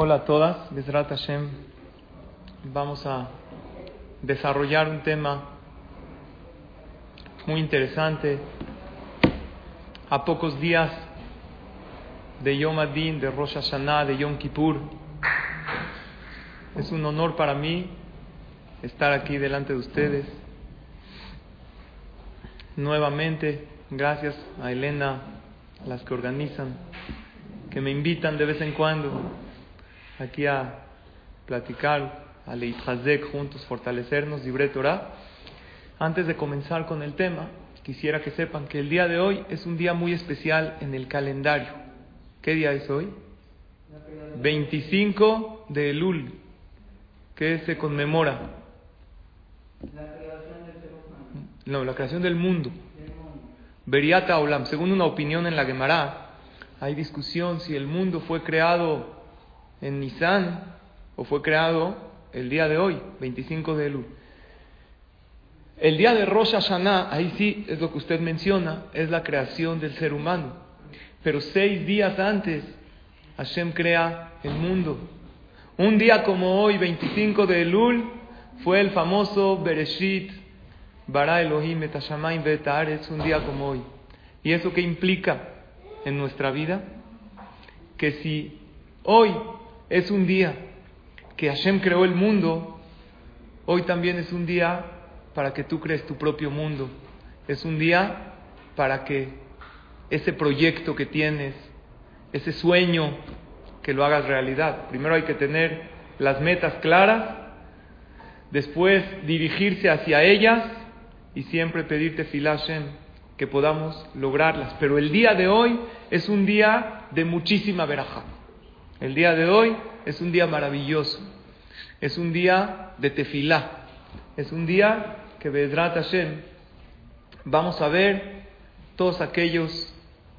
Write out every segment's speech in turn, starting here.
Hola a todas, Bezrat Hashem. Vamos a desarrollar un tema muy interesante. A pocos días de Yom Adin, de Rosh Hashanah, de Yom Kippur. Es un honor para mí estar aquí delante de ustedes. Nuevamente, gracias a Elena, a las que organizan, que me invitan de vez en cuando aquí a platicar, a Leitchazek juntos, fortalecernos, libre Torah. Antes de comenzar con el tema, quisiera que sepan que el día de hoy es un día muy especial en el calendario. ¿Qué día es hoy? 25 de Elul, que se conmemora. No, la creación del mundo. Beriata Olam, según una opinión en la Gemara, hay discusión si el mundo fue creado en Nisan o fue creado el día de hoy, 25 de Elul. El día de Rosh Hashanah, ahí sí es lo que usted menciona, es la creación del ser humano. Pero seis días antes, Hashem crea el mundo. Un día como hoy, 25 de Elul, fue el famoso Bereshit, Bara Elohim et es un día como hoy. ¿Y eso qué implica en nuestra vida? Que si hoy es un día que Hashem creó el mundo, hoy también es un día para que tú crees tu propio mundo. Es un día para que ese proyecto que tienes, ese sueño, que lo hagas realidad. Primero hay que tener las metas claras, después dirigirse hacia ellas y siempre pedirte filashem que podamos lograrlas. Pero el día de hoy es un día de muchísima verajá. El día de hoy es un día maravilloso. Es un día de tefilá. Es un día que Bedrat Hashem vamos a ver todos aquellos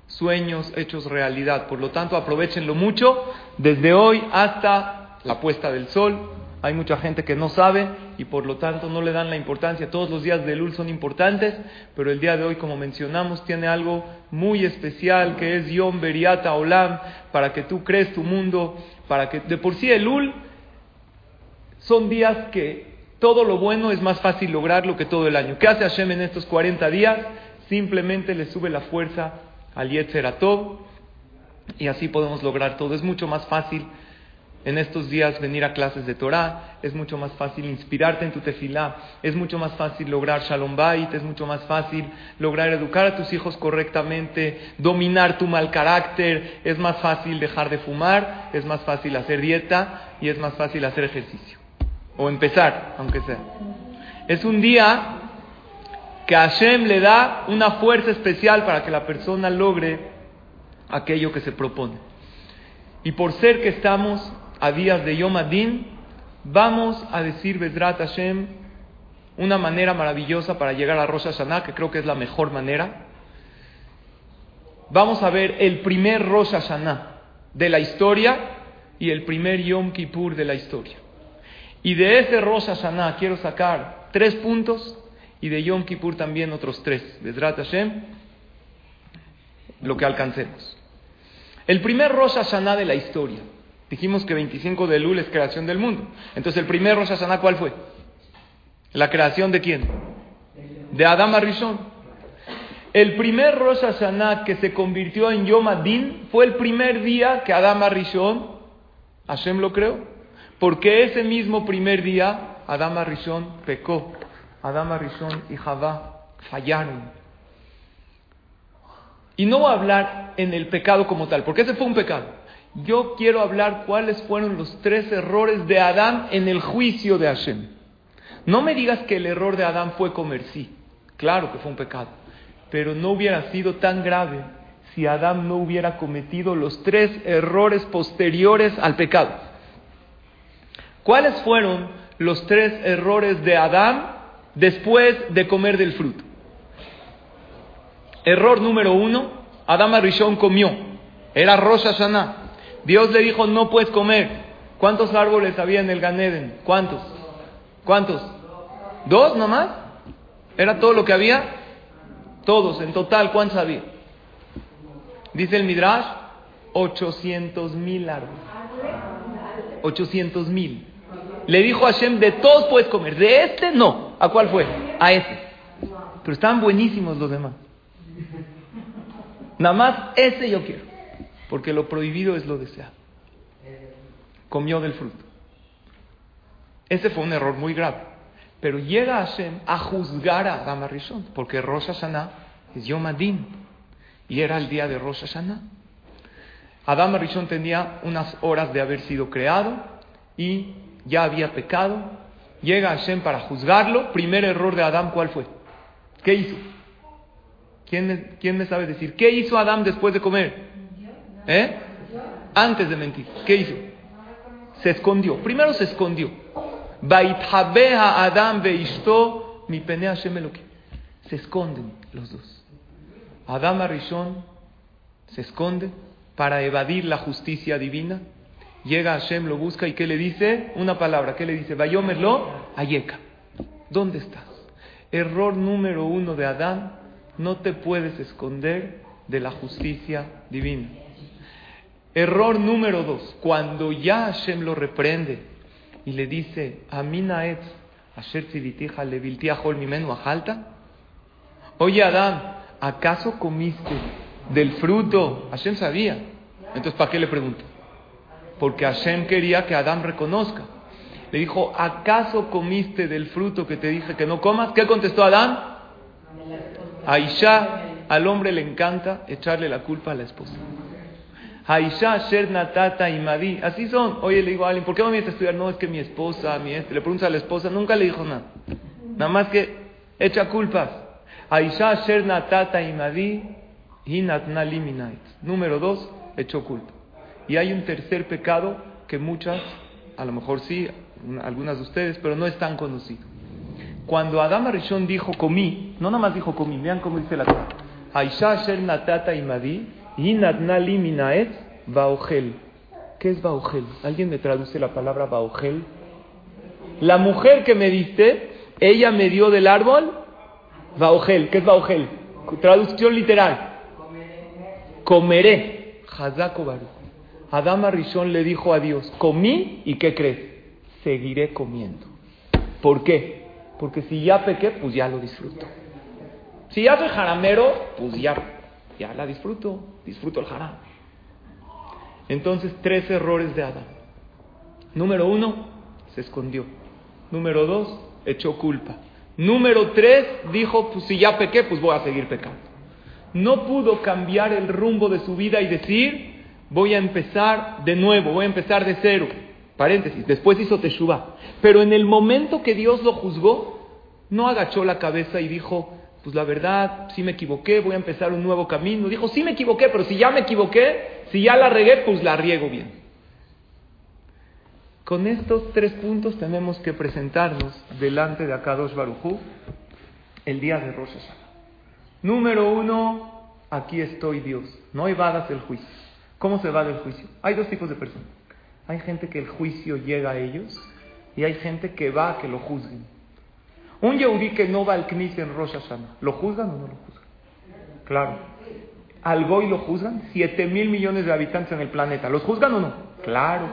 sueños hechos realidad. Por lo tanto, aprovechenlo mucho desde hoy hasta la puesta del sol. Hay mucha gente que no sabe y por lo tanto no le dan la importancia. Todos los días de Lul son importantes, pero el día de hoy, como mencionamos, tiene algo muy especial que es Yom Beriata Olam, para que tú crees tu mundo, para que de por sí el Lul son días que todo lo bueno es más fácil lograrlo que todo el año. ¿Qué hace Hashem en estos 40 días? Simplemente le sube la fuerza al Yetzer y así podemos lograr todo. Es mucho más fácil en estos días venir a clases de Torah, es mucho más fácil inspirarte en tu tefilá, es mucho más fácil lograr shalom bait, es mucho más fácil lograr educar a tus hijos correctamente, dominar tu mal carácter, es más fácil dejar de fumar, es más fácil hacer dieta y es más fácil hacer ejercicio. O empezar, aunque sea. Es un día que Hashem le da una fuerza especial para que la persona logre aquello que se propone. Y por ser que estamos a días de Yom Adin, vamos a decir Bedrat Hashem una manera maravillosa para llegar a Rosh Hashanah, que creo que es la mejor manera. Vamos a ver el primer Rosh Hashanah de la historia y el primer Yom Kippur de la historia. Y de ese Rosh Hashanah quiero sacar tres puntos y de Yom Kippur también otros tres. Bedrat Hashem, lo que alcancemos. El primer Rosh Hashanah de la historia. Dijimos que 25 de Lul es creación del mundo. Entonces, el primer Rosh Hashanah, ¿cuál fue? ¿La creación de quién? De Adam Arishon. El primer Rosh Hashanah que se convirtió en Yom Adin fue el primer día que Adam Arishon, Hashem lo creó. Porque ese mismo primer día, Adam Arishon pecó. Adam Arishon y Javá fallaron. Y no voy a hablar en el pecado como tal, porque ese fue un pecado. Yo quiero hablar cuáles fueron los tres errores de Adán en el juicio de Hashem. No me digas que el error de Adán fue comer, sí, claro que fue un pecado, pero no hubiera sido tan grave si Adán no hubiera cometido los tres errores posteriores al pecado. ¿Cuáles fueron los tres errores de Adán después de comer del fruto? Error número uno, Adán Arishon comió, era Rosh Hashanah. Dios le dijo, no puedes comer. ¿Cuántos árboles había en el Ganeden? ¿Cuántos? ¿Cuántos? ¿Dos nomás? ¿Era todo lo que había? Todos, en total, ¿cuántos había? Dice el Midrash, 800 mil árboles. 800 mil. Le dijo a Hashem, de todos puedes comer, de este no. ¿A cuál fue? A ese. Pero estaban buenísimos los demás. Nada más ese yo quiero. Porque lo prohibido es lo deseado. Comió del fruto. Ese fue un error muy grave. Pero llega Hashem a juzgar a Adam Arishon, porque Rosh Hashanah es Yom Adin, y era el día de Rosh Hashanah. Adam Arishon tenía unas horas de haber sido creado y ya había pecado. Llega Hashem para juzgarlo. Primer error de Adam, ¿cuál fue? ¿Qué hizo? ¿Quién me, ¿Quién sabe decir? ¿Qué hizo Adam después de comer? ¿Eh? Antes de mentir. ¿Qué hizo? Se escondió. Primero se escondió. Adam mi Se esconden los dos. Adam Arishon se esconde para evadir la justicia divina. Llega Hashem, lo busca y ¿qué le dice? Una palabra. ¿Qué le dice? Vayomerlo, Ayeka. ¿Dónde estás? Error número uno de Adán. No te puedes esconder de la justicia divina. Error número dos. Cuando ya Hashem lo reprende y le dice, Amina et, asher. Oye Adán, ¿acaso comiste del fruto? Hashem sabía. Entonces, ¿para qué le pregunto? Porque Hashem quería que Adán reconozca. Le dijo, ¿acaso comiste del fruto que te dije que no comas? ¿Qué contestó Adán? Aisha, al hombre le encanta echarle la culpa a la esposa. Aisha, Sher, Natata y Madi. Así son. Oye, le digo a alguien, ¿por qué no vienes a estudiar? No, es que mi esposa, mi este. Le pregunta a la esposa, nunca le dijo nada. Nada más que echa culpas. Aisha, Sher, Natata y Madi. Número dos, echó culpa. Y hay un tercer pecado que muchas, a lo mejor sí, algunas de ustedes, pero no es tan conocido. Cuando Adam Arishon dijo comí, no nada más dijo comí, vean cómo dice la Torah. Aisha, Sher, Natata y Madi. Yinatnali minaet baogel. ¿Qué es baogel? ¿Alguien me traduce la palabra baogel? La mujer que me diste, ella me dio del árbol baogel. ¿Qué es baogel? Traducción literal. Comeré. Hazako baru. Adama Rishon le dijo a Dios, comí y ¿qué crees? Seguiré comiendo. ¿Por qué? Porque si ya pequé, pues ya lo disfruto. Si ya soy jaramero, pues ya ya la disfruto, disfruto el haram. Entonces, tres errores de Adán. Número uno, se escondió. Número dos, echó culpa. Número tres, dijo, pues si ya pequé, pues voy a seguir pecando. No pudo cambiar el rumbo de su vida y decir, voy a empezar de nuevo, voy a empezar de cero. Paréntesis, después hizo Teshuvah. Pero en el momento que Dios lo juzgó, no agachó la cabeza y dijo, pues la verdad, sí me equivoqué, voy a empezar un nuevo camino. Dijo, sí me equivoqué, pero si ya me equivoqué, si ya la regué, pues la riego bien. Con estos tres puntos tenemos que presentarnos delante de Akadosh Barujú el día de Rosh Hashanah. Número uno, aquí estoy Dios. No evadas el juicio. ¿Cómo se evade el juicio? Hay dos tipos de personas. Hay gente que el juicio llega a ellos y hay gente que va a que lo juzguen. Un Yehudí que no va al Knis en Rosh Hashanah, ¿lo juzgan o no lo juzgan? Claro. ¿Al Goy lo juzgan? Siete mil millones de habitantes en el planeta. ¿Los juzgan o no? Claro.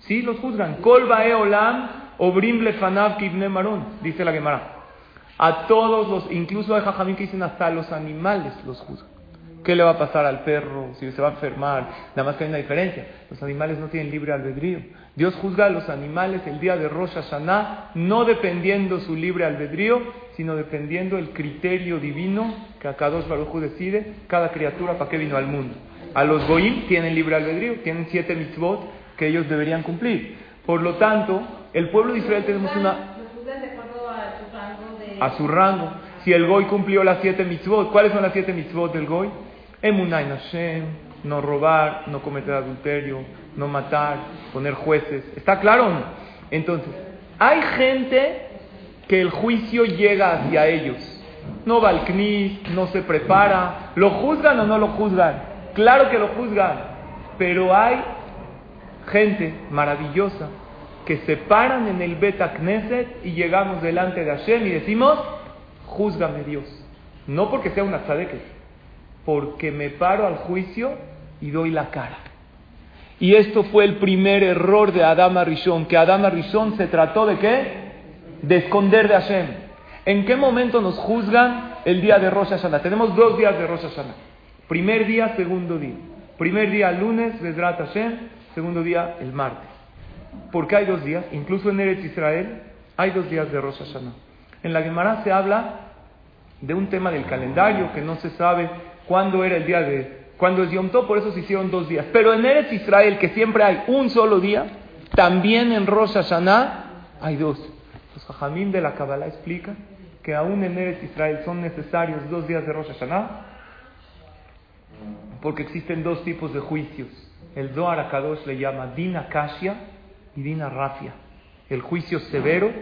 Sí, los juzgan. Kol olam obrim lefanav kibne maron, dice la Gemara. A todos los, incluso hay jajamín que dicen hasta los animales los juzgan. ¿Qué le va a pasar al perro si se va a enfermar? Nada más que hay una diferencia. Los animales no tienen libre albedrío. Dios juzga a los animales el día de Rosh Hashanah, no dependiendo su libre albedrío, sino dependiendo el criterio divino que a cada dos Baruj decide cada criatura para qué vino al mundo. A los Goim tienen libre albedrío, tienen siete mitzvot que ellos deberían cumplir. Por lo tanto, el pueblo de Israel tenemos una... A su rango. Si el Goy cumplió las siete mitzvot, ¿cuáles son las siete mitzvot del Goy? Emunay Hashem, no robar, no cometer adulterio, no matar, poner jueces. ¿Está claro no? Entonces, hay gente que el juicio llega hacia ellos. No va al CNIS, no se prepara. ¿Lo juzgan o no lo juzgan? Claro que lo juzgan. Pero hay gente maravillosa que se paran en el Beta Knesset y llegamos delante de Hashem y decimos, júzgame Dios. No porque sea una tzadeque, porque me paro al juicio y doy la cara. Y esto fue el primer error de Adama Rishon, que Adama Rishon se trató de qué? De esconder de Hashem. ¿En qué momento nos juzgan el día de Rosh Hashanah? Tenemos dos días de Rosh Hashanah. Primer día, segundo día. Primer día, lunes, Vedrat Hashem. Segundo día, el martes. ¿Por qué hay dos días? Incluso en Eretz Israel hay dos días de Rosh Hashanah. En la Gemara se habla de un tema del calendario que no se sabe cuándo era el día de cuando es Yom por eso se hicieron dos días. Pero en Eretz Israel, que siempre hay un solo día, también en Rosh Hashanah hay dos. Los Jajamim de la Kabbalah explican que aún en Eretz Israel son necesarios dos días de Rosh Hashanah porque existen dos tipos de juicios. El Zohar Akadosh le llama Dina Kashia y Dina Rafia. El juicio severo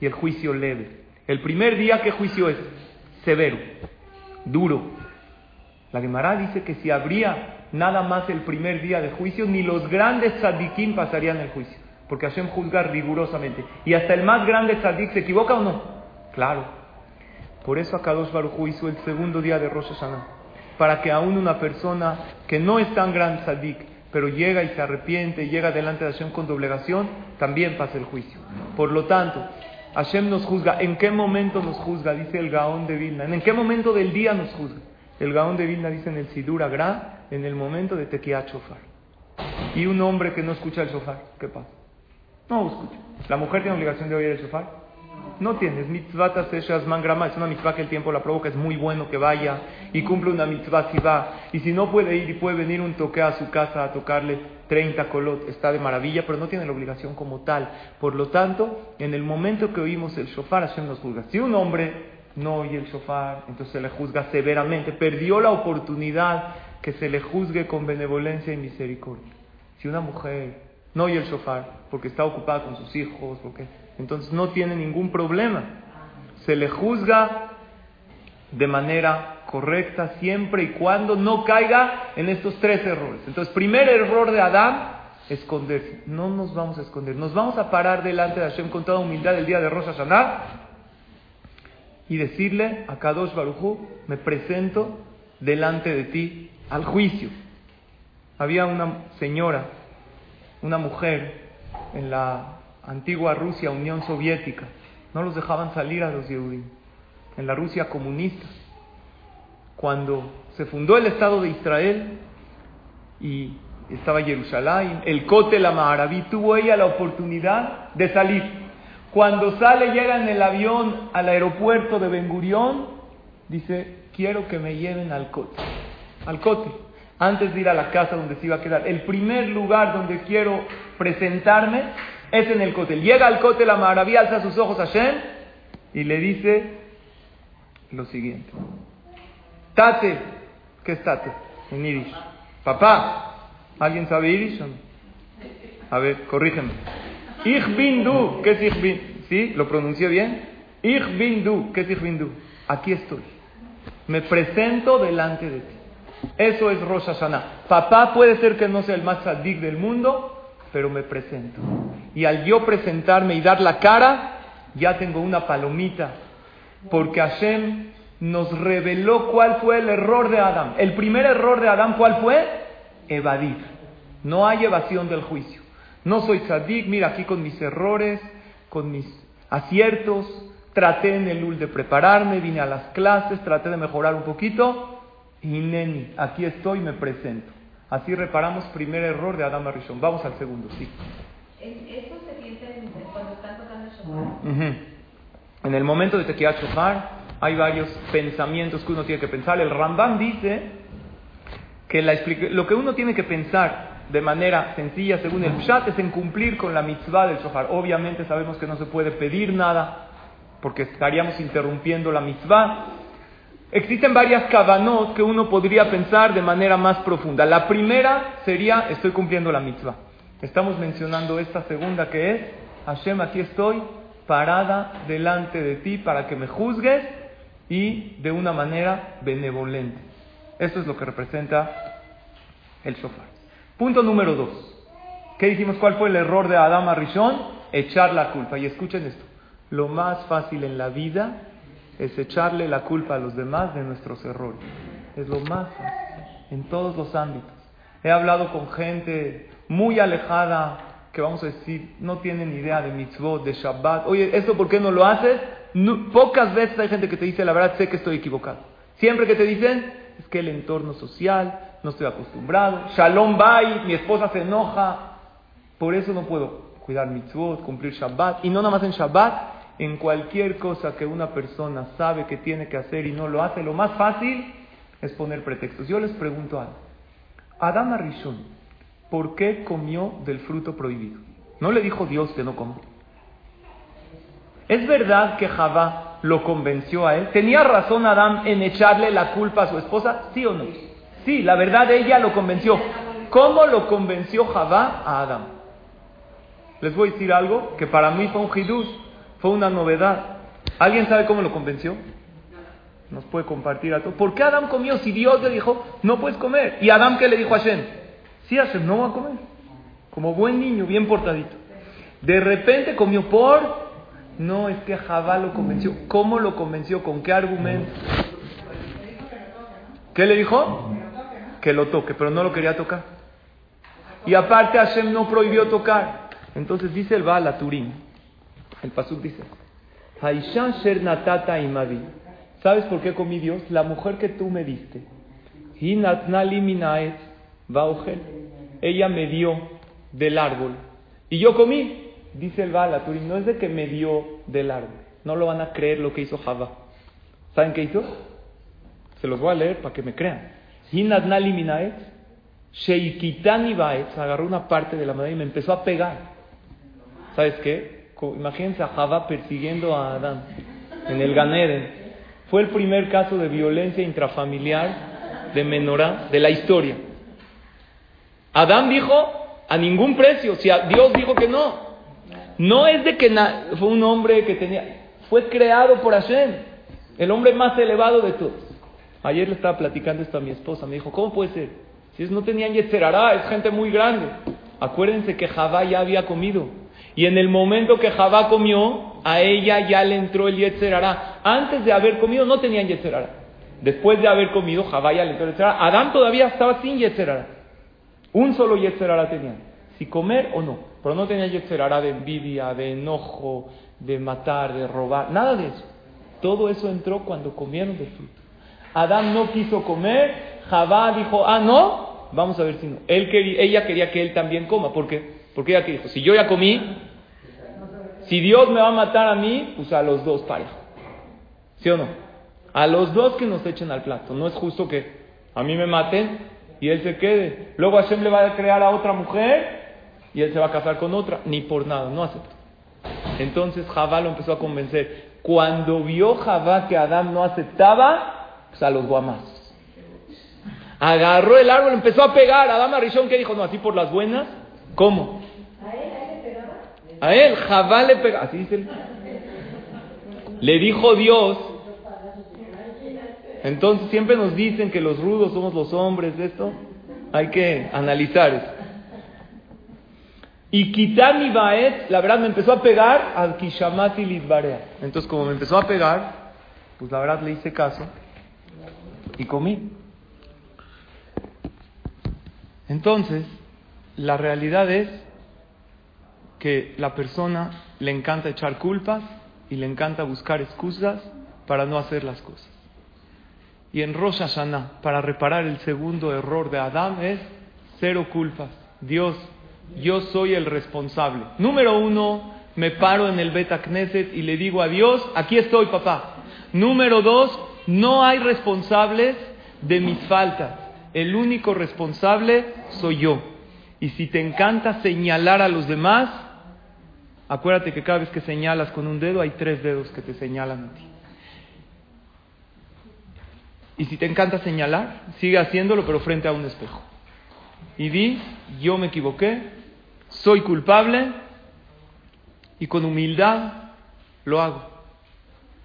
y el juicio leve. El primer día, ¿qué juicio es? Severo, duro, la Gemara dice que si habría nada más el primer día de juicio, ni los grandes tzadikim pasarían el juicio, porque Hashem juzga rigurosamente. ¿Y hasta el más grande tzadik se equivoca o no? Claro. Por eso Akadosh Baruj hizo el segundo día de Rosh Hashanah, para que aún una persona que no es tan gran tzadik, pero llega y se arrepiente, y llega delante de Hashem con doblegación, también pase el juicio. Por lo tanto, Hashem nos juzga. ¿En qué momento nos juzga? Dice el Gaón de Vilna. ¿En qué momento del día nos juzga? El Gaón de Vilna dice en el Sidur Agra, en el momento de Tequiat Shofar. Y un hombre que no escucha el shofar, ¿qué pasa? No lo escucha. ¿La mujer tiene obligación de oír el shofar? No tiene. Es mitzvah grama, es una mitzvah que el tiempo la provoca, es muy bueno que vaya y cumple una mitzvah si va. Y si no puede ir y puede venir un toque a su casa a tocarle 30 colot, está de maravilla, pero no tiene la obligación como tal. Por lo tanto, en el momento que oímos el shofar, Hashem nos juzga. Si un hombre no oye el shofar, entonces se le juzga severamente. Perdió la oportunidad que se le juzgue con benevolencia y misericordia. Si una mujer no oye el shofar porque está ocupada con sus hijos, porque entonces no tiene ningún problema. Se le juzga de manera correcta siempre y cuando no caiga en estos tres errores. Entonces, primer error de Adán, esconderse. No nos vamos a esconder, nos vamos a parar delante de Hashem con toda humildad el día de Rosh Hashanah y decirle a Kadosh Barujú, me presento delante de ti al juicio. Había una señora, una mujer en la antigua Rusia, Unión Soviética, no los dejaban salir a los Yehudim, en la Rusia comunista. Cuando se fundó el Estado de Israel y estaba Jerusalén, el Kotel Amaraví tuvo ella la oportunidad de salir cuando sale, llega en el avión al aeropuerto de Ben Gurión, dice, quiero que me lleven al cote. Al cote. Antes de ir a la casa donde se iba a quedar. El primer lugar donde quiero presentarme es en el cote. Llega al cote la maravilla, alza sus ojos a Shem y le dice lo siguiente. Tate, ¿qué es tate? En irish. Papá, ¿alguien sabe irish A ver, corrígeme. Ich bin du. ¿Qué es ich bin? ¿Sí? ¿Lo pronuncié bien? Ich bin du. ¿Qué es ich bin du? Aquí estoy. Me presento delante de ti. Eso es Rosh Hashanah. Papá puede ser que no sea el más sadik del mundo, pero me presento. Y al yo presentarme y dar la cara, ya tengo una palomita. Porque Hashem nos reveló cuál fue el error de Adán. El primer error de Adán, ¿cuál fue? Evadir. No hay evasión del juicio. No soy tzadik, mira aquí con mis errores, con mis aciertos, traté en el UL de prepararme, vine a las clases, traté de mejorar un poquito y neni, aquí estoy, me presento. Así reparamos primer error de Adam Rishon. Vamos al segundo, sí. ¿Eso se siente cuando están tocando el shofar? En el momento de Tequiat Shofar hay varios pensamientos que uno tiene que pensar. El Rambam dice que la lo que uno tiene que pensar de manera sencilla, según el Pshat, es en cumplir con la mitzvah del shofar. Obviamente sabemos que no se puede pedir nada, porque estaríamos interrumpiendo la mitzvah. Existen varias kavanot que uno podría pensar de manera más profunda. La primera sería, estoy cumpliendo la mitzvah. Estamos mencionando esta segunda que es, Hashem, aquí estoy parada delante de ti para que me juzgues y de una manera benevolente. Esto es lo que representa el shofar. Punto número dos. ¿Qué dijimos? ¿Cuál fue el error de Adama Rishon? Echar la culpa. Y escuchen esto. Lo más fácil en la vida es echarle la culpa a los demás de nuestros errores. Es lo más fácil. En todos los ámbitos. He hablado con gente muy alejada que vamos a decir no tienen idea de mitzvot, de Shabbat. Oye, ¿esto por qué no lo haces? pocas veces hay gente que te dice la verdad, sé que estoy equivocado. Siempre que te dicen es que el entorno social, no estoy acostumbrado. Shalom bye, mi esposa se enoja. Por eso no puedo cuidar mitzvot, cumplir Shabbat. Y no nada más en Shabbat, en cualquier cosa que una persona sabe que tiene que hacer y no lo hace, lo más fácil es poner pretextos. Yo les pregunto algo. Adán Arishon, ¿por qué comió del fruto prohibido? No le dijo Dios que no come. ¿Es verdad que Javá lo convenció a él? ¿Tenía razón Adán en echarle la culpa a su esposa? ¿Sí o no? Sí, la verdad ella lo convenció. ¿Cómo lo convenció Javá a Adán? Les voy a decir algo que para mí fue un hidush, fue una novedad. ¿Alguien sabe cómo lo convenció? Nos puede compartir a todos. ¿Por qué Adán comió si Dios le dijo, no puedes comer? ¿Y Adán qué le dijo a Hashem? Sí, Hashem, no va a comer. Como buen niño, bien portadito. De repente comió por... No, es que Javá lo convenció. ¿Cómo lo convenció? ¿Con qué argumento? ¿Qué le dijo? que lo toque, pero no lo quería tocar. Y aparte Hashem no prohibió tocar. Entonces dice el Baal Turín, el Pasuk dice, ¿Sabes por qué comí Dios? La mujer que tú me diste. Ella me dio del árbol. Y yo comí. Dice el Baal Turín, no es de que me dio del árbol. No lo van a creer lo que hizo Java. ¿Saben qué hizo? Se los voy a leer para que me crean. Hinadnali Minaet, Sheikitani Baet, agarró una parte de la madera y me empezó a pegar. ¿Sabes qué? Imagínense a Java persiguiendo a Adán en el Ganeden. Fue el primer caso de violencia intrafamiliar de menorá de la historia. Adán dijo a ningún precio, si Dios dijo que no. No es de que fue un hombre que tenía, fue creado por Hashem, el hombre más elevado de todos. Ayer le estaba platicando esto a mi esposa. Me dijo, ¿cómo puede ser? Si no tenían yetzerará, es gente muy grande. Acuérdense que Javá ya había comido. Y en el momento que Javá comió, a ella ya le entró el yetzerará. Antes de haber comido no tenían yetzerará. Después de haber comido, Javá ya le entró el yetzerará. Adán todavía estaba sin yetzerará. Un solo yetzerará tenían. Si comer o no. Pero no tenía yetzerará de envidia, de enojo, de matar, de robar. Nada de eso. Todo eso entró cuando comieron de fruto. Adán no quiso comer, Javá dijo, ah, no, vamos a ver si no. Ella quería que él también coma, ¿por qué? Porque ella que dijo, si yo ya comí, si Dios me va a matar a mí, pues a los dos para. ¿Sí o no? A los dos que nos echen al plato. No es justo que a mí me maten y él se quede. Luego Hashem le va a crear a otra mujer y él se va a casar con otra. Ni por nada, no acepto. Entonces Javá lo empezó a convencer. Cuando vio Javá que Adán no aceptaba, pues a los guamas. Agarró el árbol, empezó a pegar. a Dama Rishon, que dijo? No, así por las buenas. ¿Cómo? ¿A él, le pegaba? A él, Jabá le pegaba. Así dice Le dijo Dios. Entonces siempre nos dicen que los rudos somos los hombres esto. Hay que analizar eso. Y quitar mi baet, la verdad me empezó a pegar al kishamati lidbarea. Entonces como me empezó a pegar, pues la verdad le hice caso y comí. Entonces, la realidad es que la persona le encanta echar culpas y le encanta buscar excusas para no hacer las cosas. Y en Rosh Hashanah, para reparar el segundo error de Adán, es cero culpas. Dios, yo soy el responsable. Número uno, me paro en el Beta Knesset y le digo a Dios, aquí estoy, papá. Número dos, no hay responsables de mis faltas. El único responsable soy yo. Y si te encanta señalar a los demás, acuérdate que cada vez que señalas con un dedo hay tres dedos que te señalan a ti. Y si te encanta señalar, sigue haciéndolo pero frente a un espejo. Y di, yo me equivoqué, soy culpable y con humildad lo hago.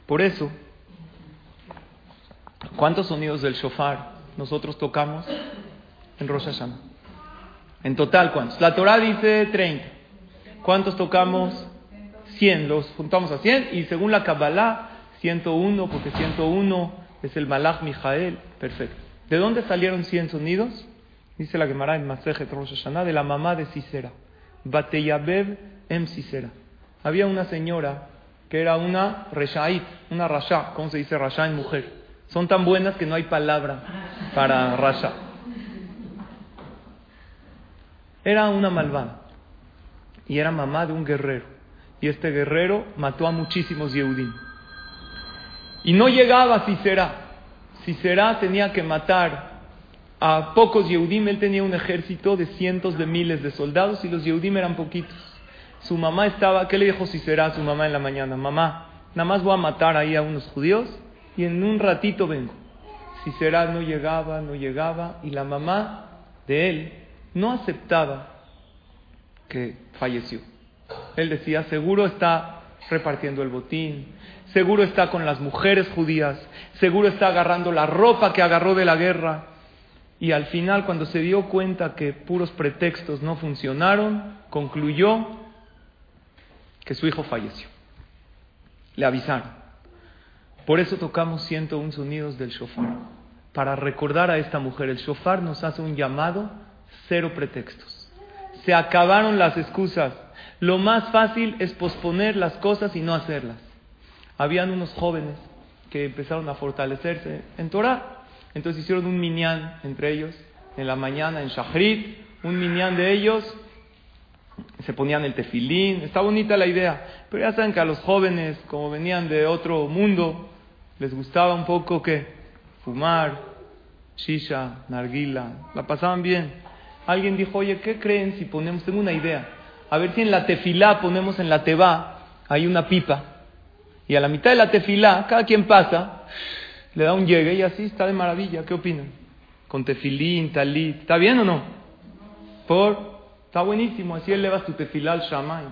Por eso ¿Cuántos sonidos del shofar nosotros tocamos en Rosh Hashanah? En total, ¿cuántos? La Torah dice 30. ¿Cuántos tocamos? 100. Los juntamos a 100 y según la Kabbalah, 101, porque 101 es el Malach Mijael. Perfecto. ¿De dónde salieron 100 sonidos? Dice la Gemara en Masejet de la mamá de Sisera. Bateyabeb em. Había una señora que era una reshait, una rasha. ¿Cómo se dice rasha en mujer? Son tan buenas que no hay palabra para rasha. Era una malvada y era mamá de un guerrero. Y este guerrero mató a muchísimos Yehudim. Y no llegaba Sisera. Sisera tenía que matar a pocos Yehudim. Él tenía un ejército de cientos de miles de soldados y los Yehudim eran poquitos. Su mamá estaba, ¿qué le dijo Sisera a su mamá en la mañana? Mamá, nada más voy a matar ahí a unos judíos y en un ratito vengo. Sisera no llegaba, no llegaba y la mamá de él no aceptaba que falleció. Él decía, seguro está repartiendo el botín, seguro está con las mujeres judías, seguro está agarrando la ropa que agarró de la guerra. Y al final, cuando se dio cuenta que puros pretextos no funcionaron, concluyó que su hijo falleció. Le avisaron. Por eso tocamos 101 sonidos del shofar. Para recordar a esta mujer, el shofar nos hace un llamado, cero pretextos. Se acabaron las excusas. Lo más fácil es posponer las cosas y no hacerlas. Habían unos jóvenes que empezaron a fortalecerse en Torah. Entonces hicieron un minyan entre ellos en la mañana en Shahrit, un minyan de ellos. Se ponían el tefilín, está bonita la idea. Pero ya saben que a los jóvenes, como venían de otro mundo, les gustaba un poco que fumar, shisha, narguila, la pasaban bien. Alguien dijo, oye, ¿qué creen si ponemos, tengo una idea, a ver si en la tefilá ponemos en la teba, hay una pipa, y a la mitad de la tefilá, cada quien pasa, le da un llegue y así está de maravilla. ¿Qué opinan? Con tefilín, talit, ¿está bien o no? Por, está buenísimo, así elevas tu tefilá al shamay.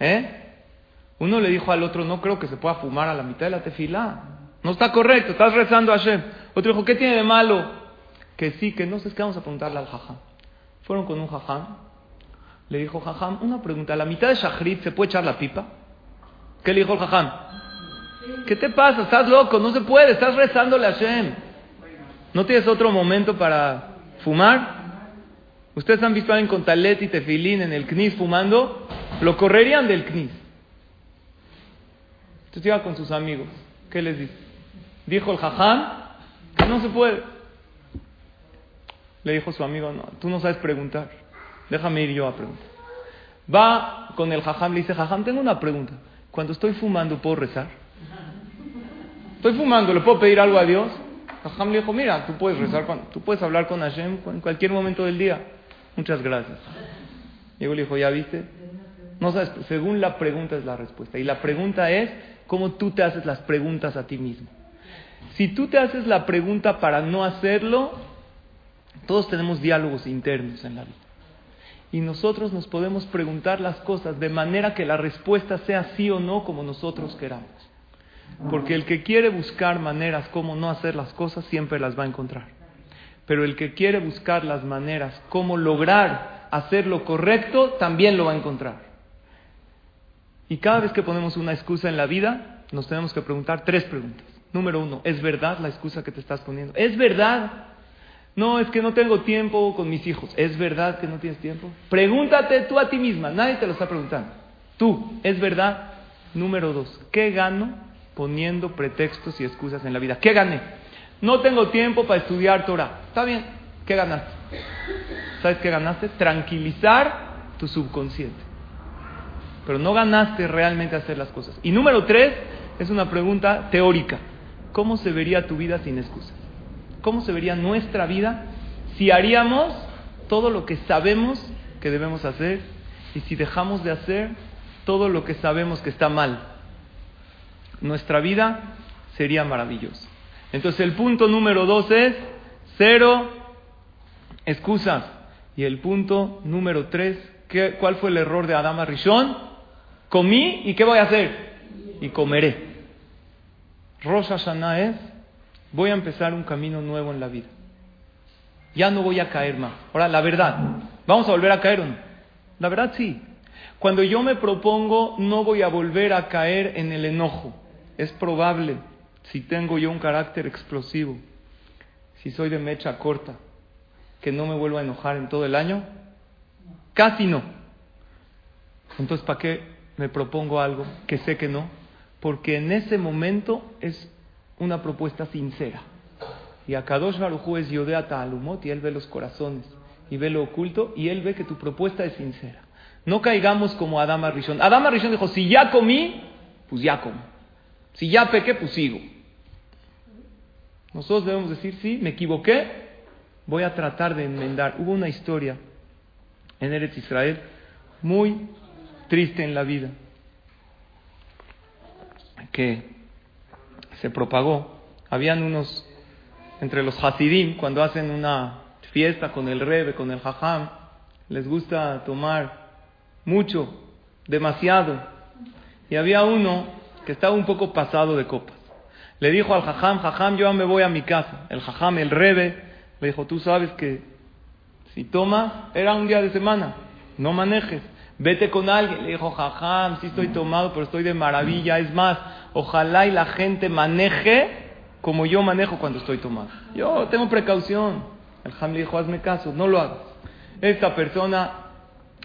¿Eh? Uno le dijo al otro, no creo que se pueda fumar a la mitad de la tefilá. No está correcto, estás rezando a Hashem. Otro dijo, ¿qué tiene de malo? Que sí, que no sé, es que vamos a preguntarle al jajam. Fueron con un jajam. Le dijo, jajam, una pregunta, ¿a la mitad de Shahrit se puede echar la pipa? ¿Qué le dijo el jajam? ¿Qué te pasa? Estás loco, no se puede, estás rezándole a Hashem. ¿No tienes otro momento para fumar? ¿Ustedes han visto a alguien con talet y tefilín en el knis fumando? Lo correrían del knis. Entonces iba con sus amigos. ¿Qué les dice? Dijo el jajam que no se puede. Le dijo su amigo, no, tú no sabes preguntar. Déjame ir yo a preguntar. Va con el jajam, le dice, jajam, tengo una pregunta. Cuando estoy fumando, ¿puedo rezar? Estoy fumando, ¿le puedo pedir algo a Dios? Jajam le dijo, mira, tú puedes rezar, tú puedes hablar con Hashem en cualquier momento del día. Muchas gracias. Y le dijo, ¿ya viste? No sabes, según la pregunta es la respuesta. Y la pregunta es cómo tú te haces las preguntas a ti mismo. Si tú te haces la pregunta para no hacerlo, todos tenemos diálogos internos en la vida. Y nosotros nos podemos preguntar las cosas de manera que la respuesta sea sí o no como nosotros queramos. Porque el que quiere buscar maneras como no hacer las cosas siempre las va a encontrar. Pero el que quiere buscar las maneras como lograr hacer lo correcto también lo va a encontrar. Y cada vez que ponemos una excusa en la vida, nos tenemos que preguntar tres preguntas. Número uno, ¿es verdad la excusa que te estás poniendo? ¿Es verdad? No, es que no tengo tiempo con mis hijos. ¿Es verdad que no tienes tiempo? Pregúntate tú a ti misma, nadie te lo está preguntando. Tú, ¿es verdad? Número dos, ¿qué gano poniendo pretextos y excusas en la vida? ¿Qué gané? No tengo tiempo para estudiar Torah. Está bien, ¿qué ganaste? ¿Sabes qué ganaste? Tranquilizar tu subconsciente. Pero no ganaste realmente hacer las cosas. Y número tres, es una pregunta teórica. ¿Cómo se vería tu vida sin excusas? ¿Cómo se vería nuestra vida si haríamos todo lo que sabemos que debemos hacer y si dejamos de hacer todo lo que sabemos que está mal? Nuestra vida sería maravillosa. Entonces el punto número dos es cero excusas. Y el punto número tres, ¿qué, ¿cuál fue el error de Adama Rishon? Comí y ¿qué voy a hacer? Y comeré. Rosh Hashanah es, voy a empezar un camino nuevo en la vida. Ya no voy a caer más. Ahora, la verdad, ¿vamos a volver a caer o no? La verdad sí. Cuando yo me propongo, no voy a volver a caer en el enojo. Es probable, si tengo yo un carácter explosivo, si soy de mecha corta, que no me vuelva a enojar en todo el año? Casi no. Entonces, ¿para qué me propongo algo que sé que no? Porque en ese momento es una propuesta sincera. Y a Kadosh Baruj es Yodea Ta'alumot y él ve los corazones y ve lo oculto y él ve que tu propuesta es sincera. No caigamos como Adama Rishon. Adama Rishon dijo, si ya comí, pues ya como. Si ya pequé, pues sigo. Nosotros debemos decir, sí, me equivoqué, voy a tratar de enmendar. Hubo una historia en Eretz Israel muy triste en la vida que se propagó. Habían unos, entre los Hasidim, cuando hacen una fiesta con el Rebe, con el Jajam, les gusta tomar mucho, demasiado. Y había uno que estaba un poco pasado de copas. Le dijo al Jajam, Jajam, yo me voy a mi casa. El Jajam, el Rebe, le dijo, tú sabes que si tomas, era un día de semana, no manejes. Vete con alguien. Le dijo, Jajam, sí estoy tomado, pero estoy de maravilla. Es más, ojalá y la gente maneje como yo manejo cuando estoy tomado. Yo tengo precaución. El Jajam le dijo, hazme caso, no lo hagas. Esta persona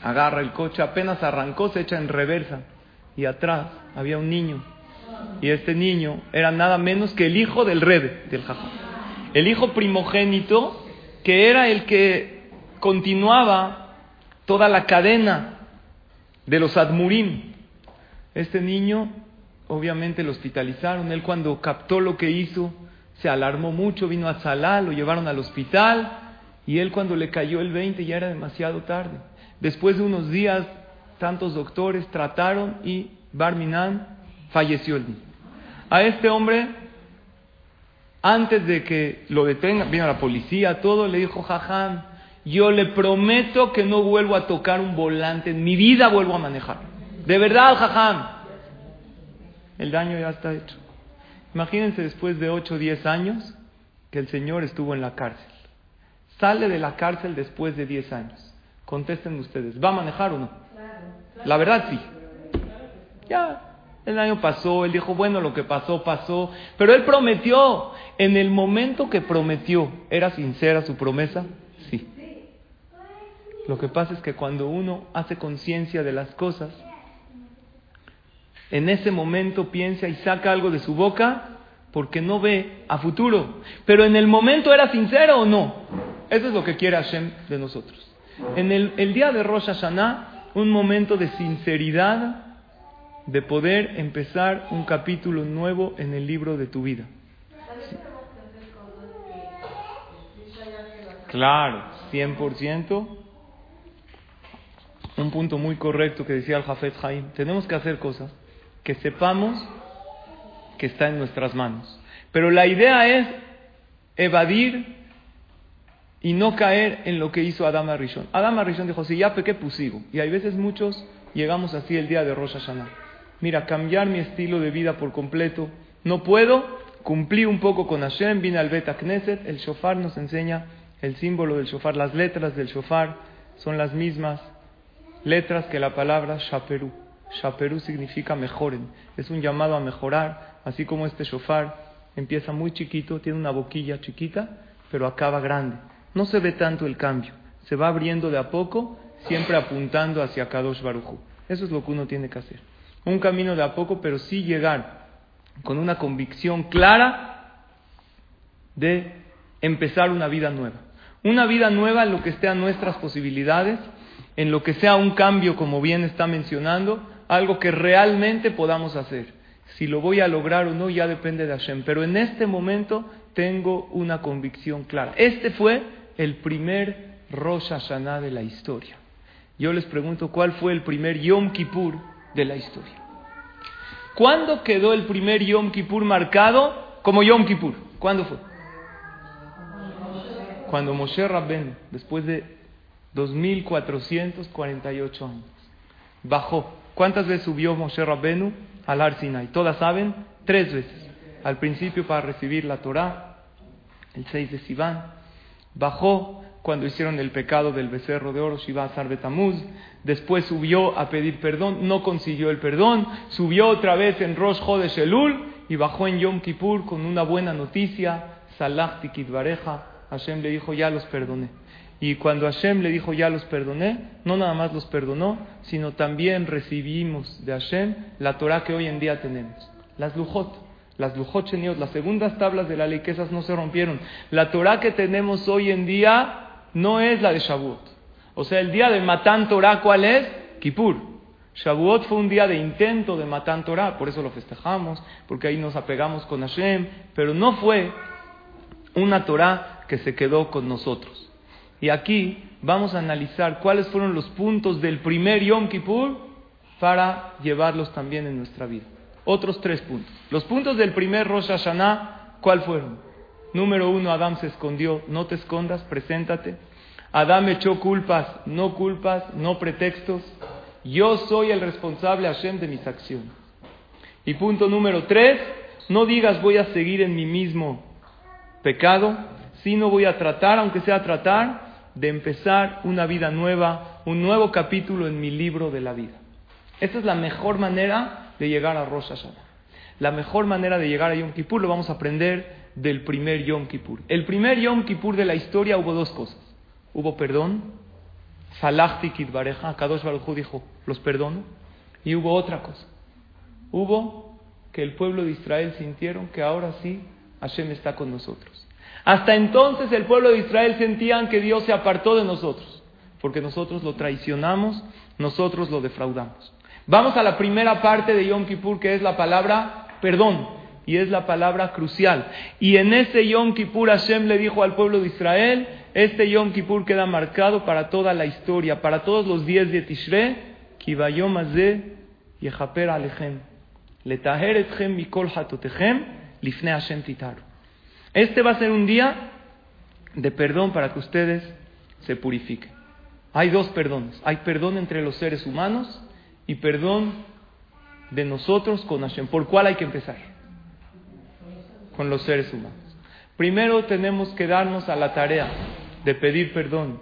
agarra el coche, apenas arrancó, se echa en reversa. Y atrás había un niño. Y este niño era nada menos que el hijo del rebe, del Jajam. El hijo primogénito, que era el que continuaba toda la cadena de los Admurim. Este niño, obviamente lo hospitalizaron. Él cuando captó lo que hizo, se alarmó mucho, vino a Salá, lo llevaron al hospital. Y él cuando le cayó el 20 ya era demasiado tarde. Después de unos días, tantos doctores trataron y Barminan falleció el niño. A este hombre, antes de que lo detengan, vino la policía, todo, le dijo, jajam, yo le prometo que no vuelvo a tocar un volante, en mi vida vuelvo a manejar. De verdad, jajam. El daño ya está hecho. Imagínense después de 8 o 10 años que el Señor estuvo en la cárcel. Sale de la cárcel después de 10 años. Contesten ustedes, ¿va a manejar o no? La verdad sí. Ya, el año pasó, él dijo, bueno, lo que pasó, pasó. Pero él prometió, en el momento que prometió, ¿era sincera su promesa? Sí. Lo que pasa es que cuando uno hace conciencia de las cosas, en ese momento piensa y saca algo de su boca porque no ve a futuro. Pero en el momento era sincero o no. Eso es lo que quiere Hashem de nosotros. En el, día de Rosh Hashanah, un momento de sinceridad, de poder empezar un capítulo nuevo en el libro de tu vida. Claro, 100%. Un punto muy correcto que decía el Jafet Haim. Tenemos que hacer cosas que sepamos que está en nuestras manos. Pero la idea es evadir y no caer en lo que hizo Adam Arishon. Adam Arishon dijo, si ya pequé, pues sigo. Y hay veces muchos llegamos así el día de Rosh Hashanah. Mira, cambiar mi estilo de vida por completo. No puedo, cumplí un poco con Hashem, vine al Bet Knesset, el shofar nos enseña el símbolo del shofar, las letras del shofar son las mismas letras que la palabra Shaperu. Shaperu significa mejoren, es un llamado a mejorar, así como este shofar empieza muy chiquito, tiene una boquilla chiquita, pero acaba grande. No se ve tanto el cambio, se va abriendo de a poco, siempre apuntando hacia Kadosh Baruchu. Eso es lo que uno tiene que hacer. Un camino de a poco, pero sí llegar con una convicción clara de empezar una vida nueva. Una vida nueva en lo que esté a nuestras posibilidades, en lo que sea un cambio, como bien está mencionando, algo que realmente podamos hacer. Si lo voy a lograr o no ya depende de Hashem, pero en este momento tengo una convicción clara. Este fue el primer Rosh Hashanah de la historia. Yo les pregunto, ¿cuál fue el primer Yom Kippur de la historia? ¿Cuándo quedó el primer Yom Kippur marcado como Yom Kippur? ¿Cuándo fue? Cuando Moshe Rabben, después de 2448 años, bajó. ¿Cuántas veces subió Moshe Rabbenu al Har Sinai? Todas saben, tres veces. Al principio para recibir la Torah, el 6 de Sivan. Bajó cuando hicieron el pecado del becerro de oro, Shiva Betamuz. Después subió a pedir perdón, no consiguió el perdón. Subió otra vez en Rosh Chodesh Elul y bajó en Yom Kippur con una buena noticia. Salah Tikit Bareja. Hashem le dijo, ya los perdoné. Y cuando Hashem le dijo, ya los perdoné, no nada más los perdonó, sino también recibimos de Hashem la Torah que hoy en día tenemos. Las lujot, las lujot cheniot, las segundas tablas de la ley, que esas no se rompieron. La Torah que tenemos hoy en día no es la de Shavuot. O sea, el día de Matán Torah, ¿cuál es? Kippur. Shavuot fue un día de intento de Matán Torah, por eso lo festejamos, porque ahí nos apegamos con Hashem, pero no fue una Torah que se quedó con nosotros. Y aquí vamos a analizar cuáles fueron los puntos del primer Yom Kippur para llevarlos también en nuestra vida. Otros tres puntos. Los puntos del primer Rosh Hashanah, ¿cuál fueron? Número uno, Adán se escondió. No te escondas, preséntate. Adán echó culpas, no culpas, no pretextos. Yo soy el responsable, Hashem, de mis acciones. Y punto número tres, no digas voy a seguir en mi mismo pecado, sino voy a tratar, aunque sea tratar, de empezar una vida nueva, un nuevo capítulo en mi libro de la vida. Esa es la mejor manera de llegar a Rosh Hashanah. La mejor manera de llegar a Yom Kippur lo vamos a aprender del primer Yom Kippur. El primer Yom Kippur de la historia hubo dos cosas. Hubo perdón, Salachti Bareja, Kadosh Baruj dijo, los perdono. Y hubo otra cosa. Hubo que el pueblo de Israel sintieron que ahora sí Hashem está con nosotros. Hasta entonces el pueblo de Israel sentían que Dios se apartó de nosotros, porque nosotros lo traicionamos, nosotros lo defraudamos. Vamos a la primera parte de Yom Kippur, que es la palabra perdón, y es la palabra crucial. Y en ese Yom Kippur Hashem le dijo al pueblo de Israel, este Yom Kippur queda marcado para toda la historia, para todos los días de Tishrei, Kibayom Yechaper Alechem, Letaher Etchem Mikol Hatotechem, Lifne Hashem Titaru. Este va a ser un día de perdón para que ustedes se purifiquen. Hay dos perdones. Hay perdón entre los seres humanos y perdón de nosotros con Hashem. ¿Por cuál hay que empezar? Con los seres humanos. Primero tenemos que darnos a la tarea de pedir perdón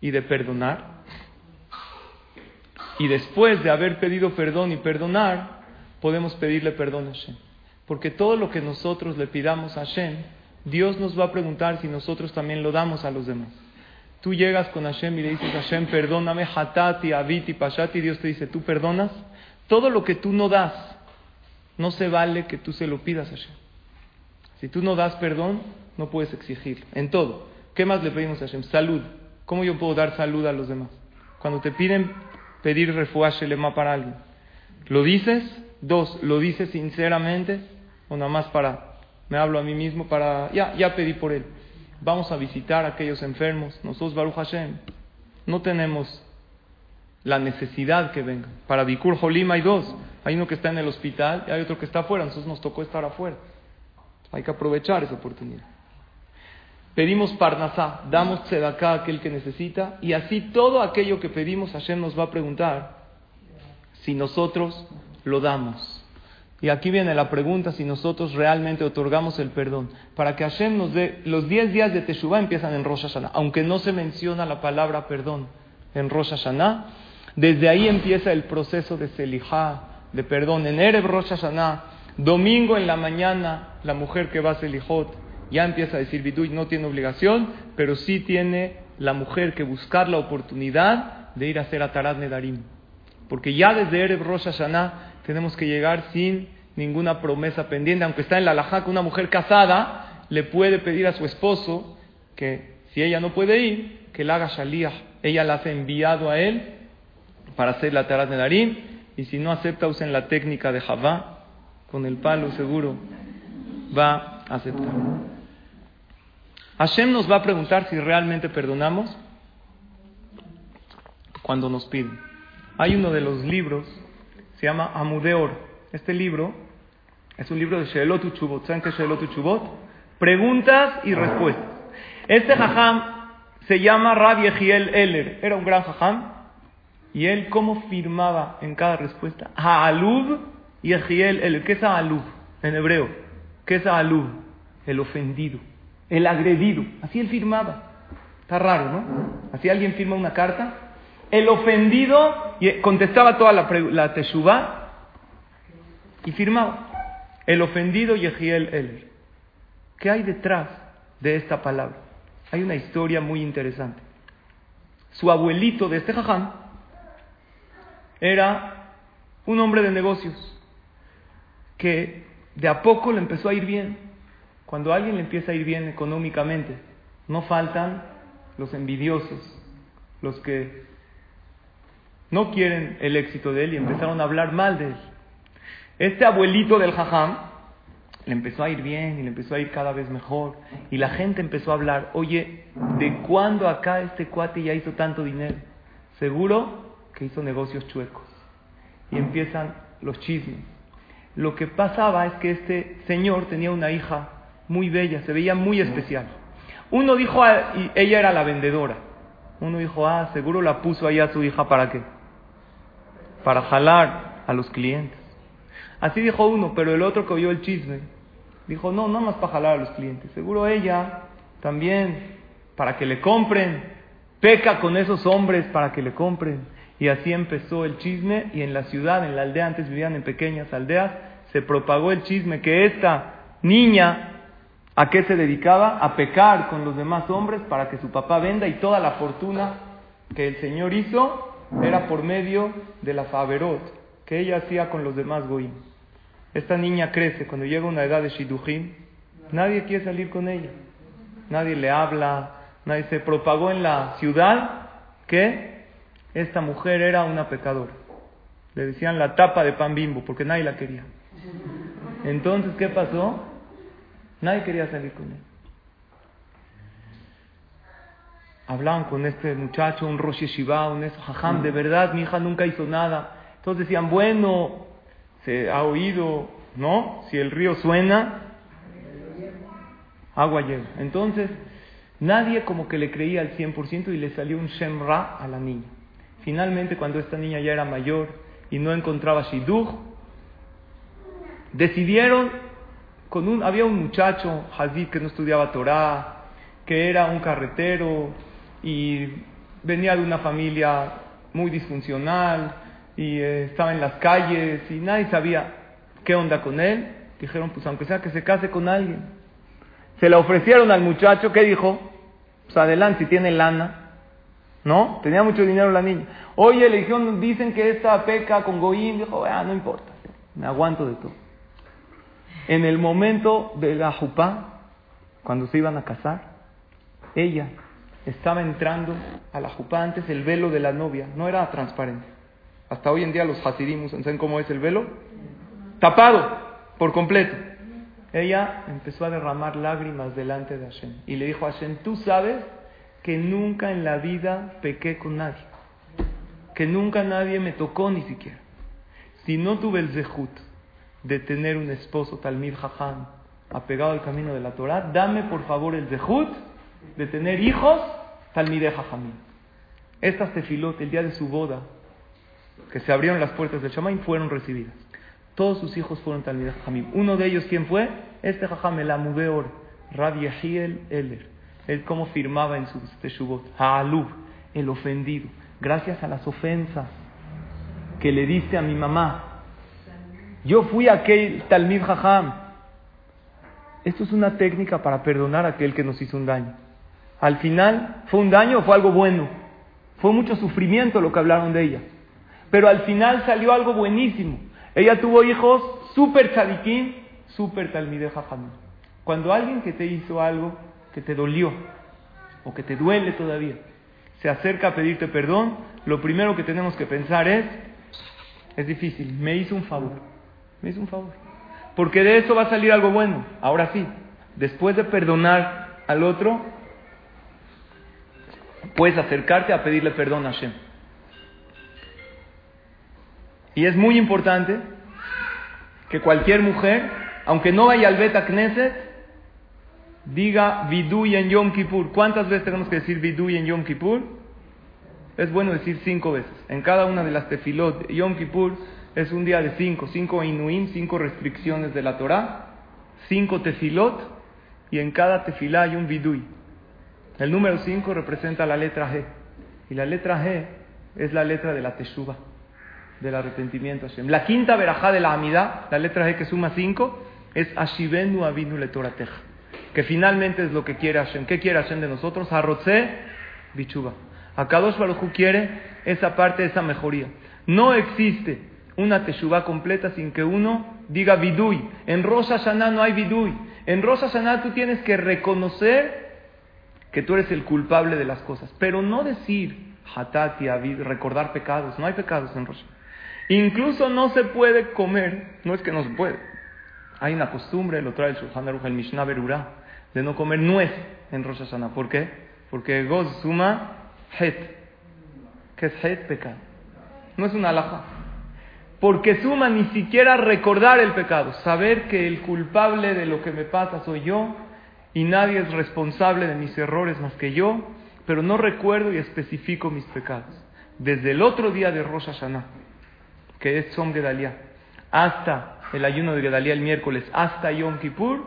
y de perdonar. Y después de haber pedido perdón y perdonar, podemos pedirle perdón a Hashem. Porque todo lo que nosotros le pidamos a Hashem, Dios nos va a preguntar si nosotros también lo damos a los demás. Tú llegas con Hashem y le dices, Hashem, perdóname, hatati, aviti, pashati, Dios te dice, ¿tú perdonas? Todo lo que tú no das, no se vale que tú se lo pidas a Hashem. Si tú no das perdón, no puedes exigir. En todo. ¿Qué más le pedimos a Hashem? Salud. ¿Cómo yo puedo dar salud a los demás? Cuando te piden pedir refuaje lema para alguien, ¿lo dices? Dos, ¿lo dices sinceramente? o nada más para, me hablo a mí mismo para, ya, ya pedí por él. Vamos a visitar a aquellos enfermos. Nosotros, Baruch Hashem, no tenemos la necesidad que vengan. Para Bikur Jolim hay dos. Hay uno que está en el hospital y hay otro que está afuera. Nosotros nos tocó estar afuera. Hay que aprovechar esa oportunidad. Pedimos Parnasá, damos Tzedaká a aquel que necesita y así todo aquello que pedimos Hashem nos va a preguntar si nosotros lo damos. Y aquí viene la pregunta si nosotros realmente otorgamos el perdón. Para que Hashem nos dé, los 10 días de Teshuvah empiezan en Rosh Hashanah, aunque no se menciona la palabra perdón en Rosh Hashanah, desde ahí empieza el proceso de Selijá, de perdón. En Erev Rosh Hashanah, domingo en la mañana, la mujer que va a Selijot ya empieza a decir Biduy no tiene obligación, pero sí tiene la mujer que buscar la oportunidad de ir a hacer Atarat Nedarim. Porque ya desde Erev Rosh Hashanah tenemos que llegar sin ninguna promesa pendiente, aunque está en la alajá una mujer casada le puede pedir a su esposo que si ella no puede ir, que la haga shalíah. Ella la hace enviado a él para hacer la tarat nedarim y si no acepta usen la técnica de Javá, con el palo seguro va a aceptar. Hashem nos va a preguntar si realmente perdonamos cuando nos piden. Hay uno de los libros se llama Amudeor. Este libro es un libro de Sheelot Uchubot. ¿Saben qué es Sheelot Uchubot? Preguntas y respuestas. Este jajam se llama Rabbi Ejiel Eller. Era un gran jajam. Y él, ¿cómo firmaba en cada respuesta? Ha'alub y Ejiel Eller. ¿Qué es Ha'alub en hebreo? ¿Qué es Ha'alub? El ofendido, el agredido. Así él firmaba. Está raro, ¿no? Así alguien firma una carta el ofendido contestaba toda la, la y firmaba. El ofendido Yehiel Eler. ¿Qué hay detrás de esta palabra? Hay una historia muy interesante. Su abuelito de este jajam era un hombre de negocios que de a poco le empezó a ir bien. Cuando alguien le empieza a ir bien económicamente, no faltan los envidiosos, los que no quieren el éxito de él y empezaron a hablar mal de él. Este abuelito del jajam le empezó a ir bien y le empezó a ir cada vez mejor. Y la gente empezó a hablar, oye, ¿de cuándo acá este cuate ya hizo tanto dinero? Seguro que hizo negocios chuecos. Y empiezan los chismes. Lo que pasaba es que este señor tenía una hija muy bella, se veía muy especial. Uno dijo, y ella era la vendedora. Uno dijo, ah, seguro la puso ahí a su hija para qué? Para jalar a los clientes. Así dijo uno, pero el otro que oyó el chisme dijo, no, no más para jalar a los clientes. Seguro ella también, para que le compren, peca con esos hombres para que le compren. Y así empezó el chisme y en la ciudad, en la aldea, antes vivían en pequeñas aldeas, se propagó el chisme que esta niña, ¿a qué se dedicaba? A pecar con los demás hombres para que su papá venda y toda la fortuna que el Señor hizo era por medio de la faverot que ella hacía con los demás goim. Esta niña crece, cuando llega a una edad de shidujim, nadie quiere salir con ella. Nadie le habla, nadie se propagó en la ciudad que esta mujer era una pecadora. Le decían la tapa de pan bimbo porque nadie la quería. Entonces, ¿qué pasó? Nadie quería salir con él. Hablaban con este muchacho, un Rosh Yeshiva, un eso, jajam, de verdad, mi hija nunca hizo nada. Entonces decían, bueno, se ha oído, ¿no? Si el río suena, agua llega. Entonces, nadie como que le creía al 100% y le salió un Shemra a la niña. Finalmente, cuando esta niña ya era mayor y no encontraba Shidduch, decidieron, con un, había un muchacho, Hazid, que no estudiaba Torah, que era un carretero y venía de una familia muy disfuncional y eh, estaba en las calles y nadie sabía qué onda con él. Dijeron, pues aunque sea que se case con alguien. Se la ofrecieron al muchacho, ¿qué dijo? Pues adelante, si tiene lana. ¿No? Tenía mucho dinero la niña. Oye, le dijeron, dicen que esta peca con Goín. Dijo, ah, no importa, me aguanto de todo. En el momento de la jupá, cuando se iban a casar, ella estaba entrando a la jupá antes el velo de la novia, no era transparente. Hasta hoy en día los hasidim ¿saben cómo es el velo? Tapado por completo. Ella empezó a derramar lágrimas delante de Hashem y le dijo a Hashem, tú sabes que nunca en la vida pequé con nadie, que nunca nadie me tocó ni siquiera. Si no tuve el zehut de tener un esposo Talmid Jajam apegado al camino de la Torah, dame por favor el zehut de tener hijos Talmid Jajamim. Estas tefilot, el día de su boda, que se abrieron las puertas del Shamaim, fueron recibidas. Todos sus hijos fueron Talmid Jajamim. Uno de ellos, ¿quién fue? Este Jajam, el Amudeor, Rabbi Yehiel Eller. Él cómo firmaba en sus teshuvot. Ha'alub, el ofendido. Gracias a las ofensas que le diste a mi mamá. Yo fui aquel Talmid Jajam. Esto es una técnica para perdonar a aquel que nos hizo un daño. Al final, ¿fue un daño o fue algo bueno? Fue mucho sufrimiento lo que hablaron de ella. Pero al final salió algo buenísimo. Ella tuvo hijos súper tzadikim, súper talmide jajam. Cuando alguien que te hizo algo que te dolió o que te duele todavía se acerca a pedirte perdón, lo primero que tenemos que pensar es, es difícil, me hizo un favor, me hizo un favor. Porque de eso va a salir algo bueno. Ahora sí, después de perdonar al otro, puedes acercarte a pedirle perdón a Hashem. Y es muy importante que cualquier mujer, aunque no vaya al Beta Knesset, diga Viduy en Yom Kippur. ¿Cuántas veces tenemos que decir Viduy en Yom Kippur? Es bueno decir cinco veces. En cada una de las tefilot, Yom Kippur es un día de cinco, cinco inuim, cinco restricciones de la Torah, cinco tefilot, y en cada tefilá hay un Viduy. El número cinco representa la letra G, y la letra G es la letra de la Teshuva del arrepentimiento. La quinta verajá de la Amidad, la letra G que suma cinco, es Ashivenu Avinu Letorateja. Que finalmente es lo que quiere Hashem. ¿Qué quiere Hashem de nosotros? Arrotze bichuba. Akadosh Baruj quiere esa parte, esa mejoría. No existe una teshuva completa sin que uno diga vidui. En Rosa Hashanah no hay vidui. En Rosa Hashanah tú tienes que reconocer que tú eres el culpable de las cosas, pero no decir hatati, avid, recordar pecados. No hay pecados en Rosh Incluso no se puede comer, no es que no se puede. Hay una costumbre, lo trae el Shulchan Aruch, el Mishnah Berurah, de no comer nuez en Rosh Hashanah. ¿Por qué? Porque goz suma het. ¿Qué es het? Pecado. No es una alhaja. Porque suma ni siquiera recordar el pecado, saber que el culpable de lo que me pasa soy yo y nadie es responsable de mis errores más que yo, pero no recuerdo y especifico mis pecados. Desde el otro día de Rosh Hashanah, que es Som Gedalia, hasta el ayuno de Gedalia el miércoles, hasta Yom Kippur,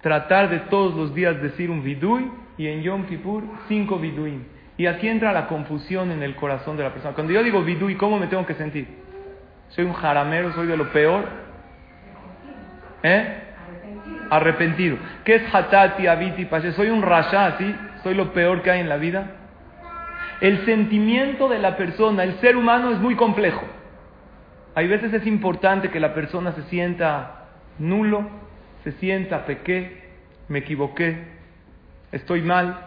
tratar de todos los días decir un vidui y en Yom Kippur cinco viduim. Y aquí entra la confusión en el corazón de la persona. Cuando yo digo vidui, ¿cómo me tengo que sentir? ¿Soy un jaramero? ¿Soy de lo peor? ¿Eh? Arrepentido. ¿Qué es hatati, abiti, pashe? ¿Soy un rasha, sí? ¿Soy lo peor que hay en la vida? El sentimiento de la persona, el ser humano es muy complejo. Hay veces es importante que la persona se sienta nulo, se sienta pequé, me equivoqué, estoy mal.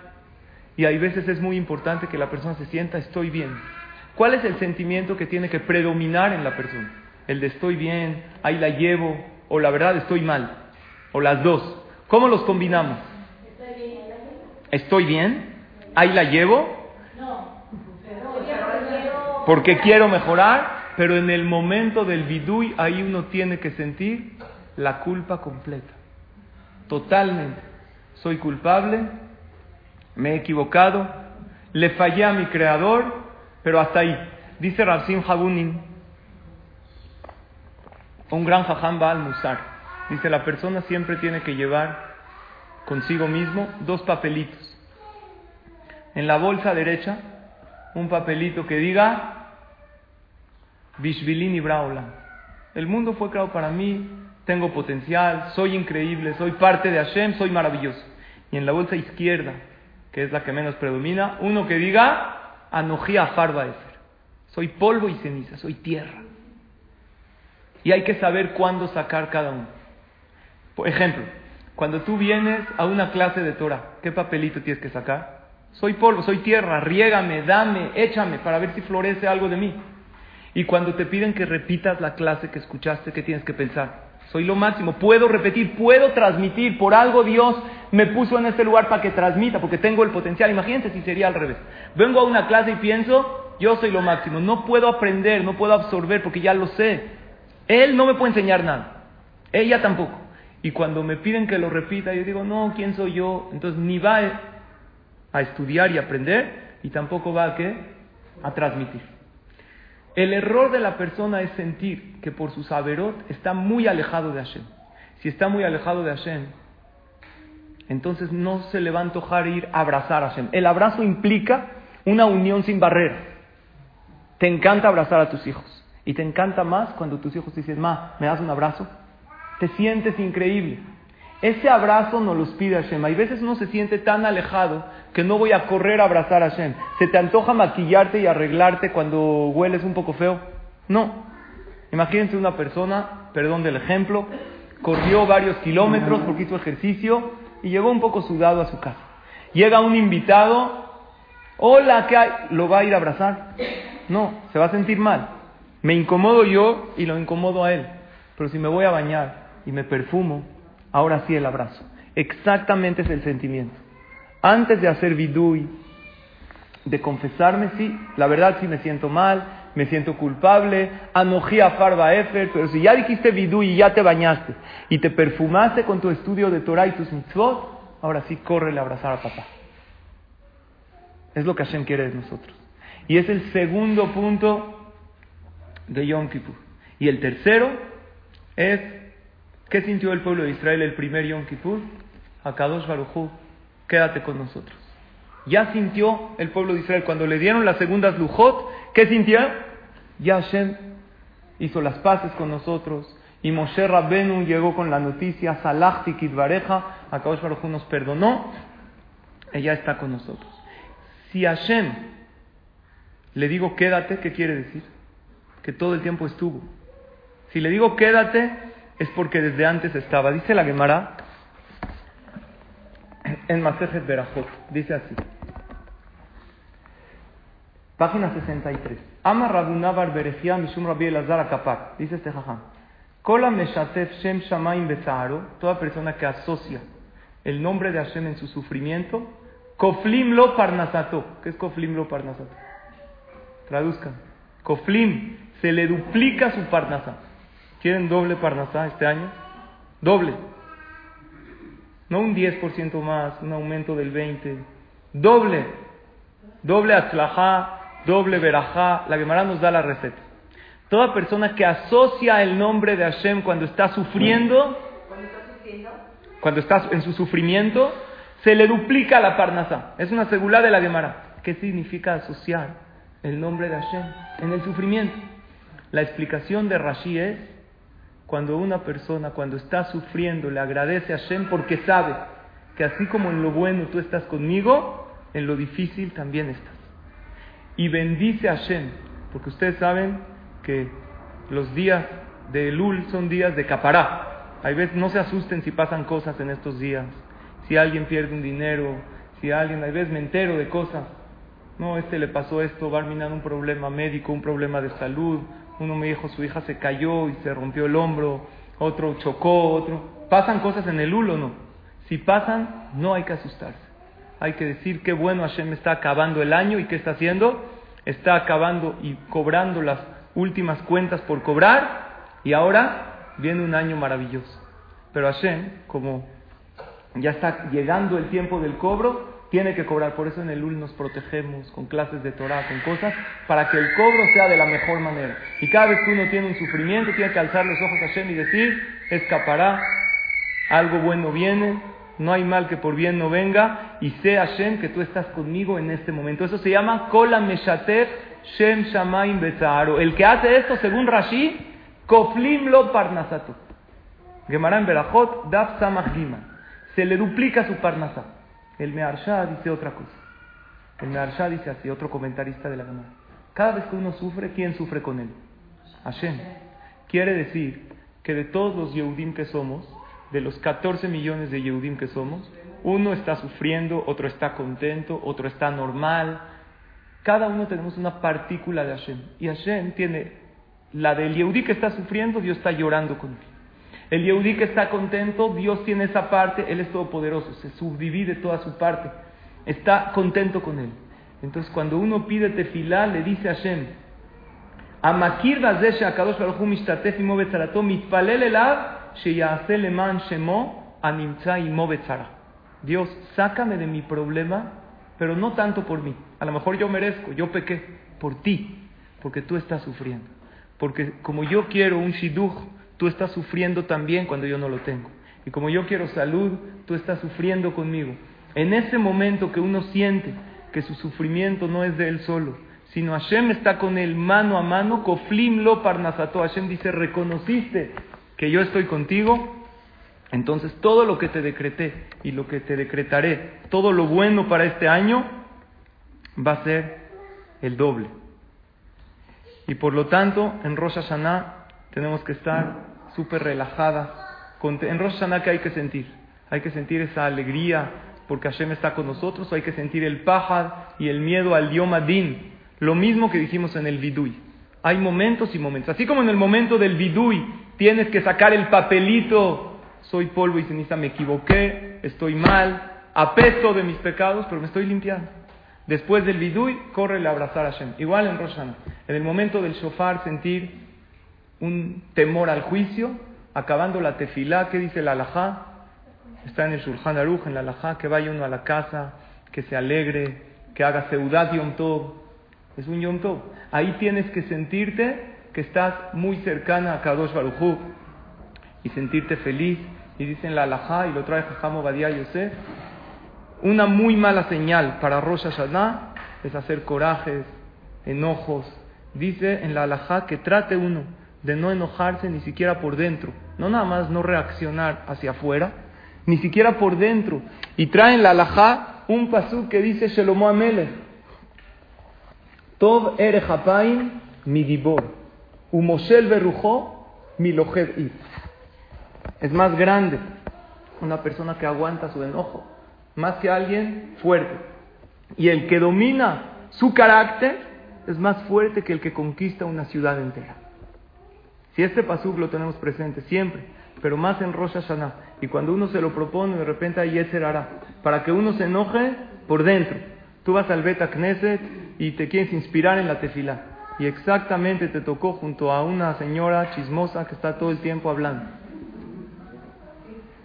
Y hay veces es muy importante que la persona se sienta estoy bien. ¿Cuál es el sentimiento que tiene que predominar en la persona? El de estoy bien, ahí la llevo, o la verdad estoy mal, o las dos. ¿Cómo los combinamos? Estoy bien, ahí la llevo, porque quiero mejorar, pero en el momento del vidui ahí uno tiene que sentir la culpa completa. Totalmente. Soy culpable, me he equivocado, le fallé a mi creador, pero hasta ahí. Dice Rasim Habunin, un gran jajam al musar. Dice, la persona siempre tiene que llevar consigo mismo dos papelitos. En la bolsa derecha, un papelito que diga Bishvilini Braula. El mundo fue creado para mí, tengo potencial, soy increíble, soy parte de Hashem, soy maravilloso. Y en la bolsa izquierda, que es la que menos predomina, uno que diga Anojía Farba Efer. Soy polvo y ceniza, soy tierra. Y hay que saber cuándo sacar cada uno. Por ejemplo, cuando tú vienes a una clase de Torah, ¿qué papelito tienes que sacar? Soy polvo, soy tierra, riégame, dame, échame para ver si florece algo de mí. Y cuando te piden que repitas la clase que escuchaste, ¿qué tienes que pensar? Soy lo máximo, puedo repetir, puedo transmitir, por algo Dios me puso en este lugar para que transmita, porque tengo el potencial. Imagínense si sería al revés. Vengo a una clase y pienso, yo soy lo máximo, no puedo aprender, no puedo absorber porque ya lo sé. Él no me puede enseñar nada, ella tampoco. Y cuando me piden que lo repita, yo digo, no, ¿quién soy yo? Entonces ni va a estudiar y aprender y tampoco va a qué? A transmitir. El error de la persona es sentir que por su saberot está muy alejado de Hashem. Si está muy alejado de Hashem, entonces no se le va a antojar ir a abrazar a Hashem. El abrazo implica una unión sin barrera. Te encanta abrazar a tus hijos. Y te encanta más cuando tus hijos te dicen, ma, ¿me das un abrazo? Te sientes increíble. Ese abrazo nos los pide Hashem. Hay veces uno se siente tan alejado que no voy a correr a abrazar a Hashem. ¿Se te antoja maquillarte y arreglarte cuando hueles un poco feo? No. Imagínense una persona, perdón del ejemplo, corrió varios kilómetros porque hizo ejercicio y llegó un poco sudado a su casa. Llega un invitado, hola, ¿qué hay? ¿Lo va a ir a abrazar? No, se va a sentir mal. Me incomodo yo y lo incomodo a él. Pero si me voy a bañar y me perfumo, ahora sí el abrazo. Exactamente es el sentimiento. Antes de hacer vidui, de confesarme, sí, la verdad sí me siento mal, me siento culpable, anojía farba efer, pero si ya dijiste vidui y ya te bañaste y te perfumaste con tu estudio de Torah y tus mitzvot, ahora sí corre a abrazar a papá. Es lo que Hashem quiere de nosotros. Y es el segundo punto de Yom Kippur. Y el tercero es ¿Qué sintió el pueblo de Israel el primer Yom Kippur? Akadosh Baruchu, quédate con nosotros. Ya sintió el pueblo de Israel cuando le dieron las segundas lujot, ¿qué sintió? Ya Hashem hizo las paces con nosotros, Y Moshe Rabbenu llegó con la noticia, Salachti Kidvareja, Akadosh Baruj nos perdonó, ella está con nosotros. Si Hashem le digo quédate, ¿qué quiere decir? Que todo el tiempo estuvo. Si le digo quédate, es porque desde antes estaba. Dice la Gemara en Masejet Berajot, dice así. Página 63. Ama Rabunabar Berejia Mishum Rabbi Elazar Akapak. Dice este jajam. Kola Meshatef Shem Shamaim Betzaro. Toda persona que asocia el nombre de Hashem en su sufrimiento. Koflim lo parnasato. ¿Qué es Koflim lo parnasato? Traduzcan. Koflim. Se le duplica su parnasá. ¿Quieren doble parnasá este año? Doble. No un 10% más, un aumento del 20%. Doble. Doble atzlajá, doble verajá. La Gemara nos da la receta. Toda persona que asocia el nombre de Hashem cuando está sufriendo, cuando está en su sufrimiento, se le duplica la parnasá. Es una segula de la Gemara. ¿Qué significa asociar el nombre de Hashem en el sufrimiento? La explicación de Rashi es cuando una persona, cuando está sufriendo, le agradece a Hashem porque sabe que así como en lo bueno tú estás conmigo, en lo difícil también estás. Y bendice a Hashem, porque ustedes saben que los días de Elul son días de capará. Hay veces no se asusten si pasan cosas en estos días, si alguien pierde un dinero, si alguien, hay veces me entero de cosas. No, este le pasó esto, va a terminar un problema médico, un problema de salud, uno me dijo, su hija se cayó y se rompió el hombro, otro chocó, otro. ¿Pasan cosas en el hulo no? Si pasan, no hay que asustarse. Hay que decir qué bueno Hashem está acabando el año y qué está haciendo. Está acabando y cobrando las últimas cuentas por cobrar y ahora viene un año maravilloso. Pero Hashem, como ya está llegando el tiempo del cobro, tiene que cobrar. Por eso en el UL nos protegemos con clases de Torah, con cosas, para que el cobro sea de la mejor manera. Y cada vez que uno tiene un sufrimiento, tiene que alzar los ojos a Hashem y decir, escapará, algo bueno viene, no hay mal que por bien no venga, y sé Hashem que tú estás conmigo en este momento. Eso se llama Kola Meshater Shem Shamaim Betzaro. El que hace esto, según Rashi, Koflim lo Parnasato. Gemara en Berajot, Daf Se le duplica su Parnasat. El Mearsha dice otra cosa. El Mearsha dice así, otro comentarista de la Gemara. Cada vez que uno sufre, ¿quién sufre con él? Hashem. Quiere decir que de todos los Yehudim que somos, de los 14 millones de Yehudim que somos, uno está sufriendo, otro está contento, otro está normal. Cada uno tenemos una partícula de Hashem. Y Hashem tiene la del Yehudí que está sufriendo, Dios está llorando con él. El Yehudí que está contento, Dios tiene esa parte, Él es todopoderoso, se subdivide toda su parte, está contento con Él. Entonces cuando uno pide tefilá, le dice a Hashem, Amakir Akadosh. Dios, sácame de mi problema, pero no tanto por mí. A lo mejor yo merezco, yo pequé, por ti, porque tú estás sufriendo. Porque como yo quiero un shidduch, tú estás sufriendo también cuando yo no lo tengo. Y como yo quiero salud, tú estás sufriendo conmigo. En ese momento que uno siente que su sufrimiento no es de él solo, sino Hashem está con él mano a mano, koflim lo parnasato. Hashem dice, reconociste que yo estoy contigo, entonces todo lo que te decreté y lo que te decretaré, todo lo bueno para este año, va a ser el doble. Y por lo tanto, en Rosh Hashanah tenemos que estar súper relajada. En Rosh Hashanah, ¿qué hay que sentir? Hay que sentir esa alegría porque Hashem está con nosotros, hay que sentir el pajad y el miedo al Yom Adin. Lo mismo que dijimos en el Vidui. Hay momentos y momentos. Así como en el momento del Vidui tienes que sacar el papelito, soy polvo y ceniza, me equivoqué, estoy mal, apesto de mis pecados, pero me estoy limpiando. Después del Vidui, corre a abrazar a Hashem. Igual en Rosh Hashanah. En el momento del shofar, sentir un temor al juicio, acabando la tefilá, ¿qué dice la alajá? Está en el Shulchan Aruch, en la alajá, que vaya uno a la casa, que se alegre, que haga seudat Yom Tov. Es un Yom Tov. Ahí tienes que sentirte que estás muy cercana a Kadosh Baruj y sentirte feliz. Y dicen la alajá, y lo trae Jajamo Badia Yosef, una muy mala señal para Rosh Hashanah es hacer corajes, enojos. Dice en la alajá que trate uno de no enojarse ni siquiera por dentro. No nada más no reaccionar hacia afuera, ni siquiera por dentro. Y traen la alajá un pasú que dice Shelomo Amelech. Tov ere mi gibor. Umoshel berujó mi Es más grande una persona que aguanta su enojo, más que alguien fuerte. Y el que domina su carácter es más fuerte que el que conquista una ciudad entera. Si este pasuk lo tenemos presente siempre, pero más en Rosh Hashanah, y cuando uno se lo propone, de repente Yetzer hará, para que uno se enoje por dentro. Tú vas al Beta Knesset y te quieres inspirar en la tefila. Y exactamente te tocó junto a una señora chismosa que está todo el tiempo hablando.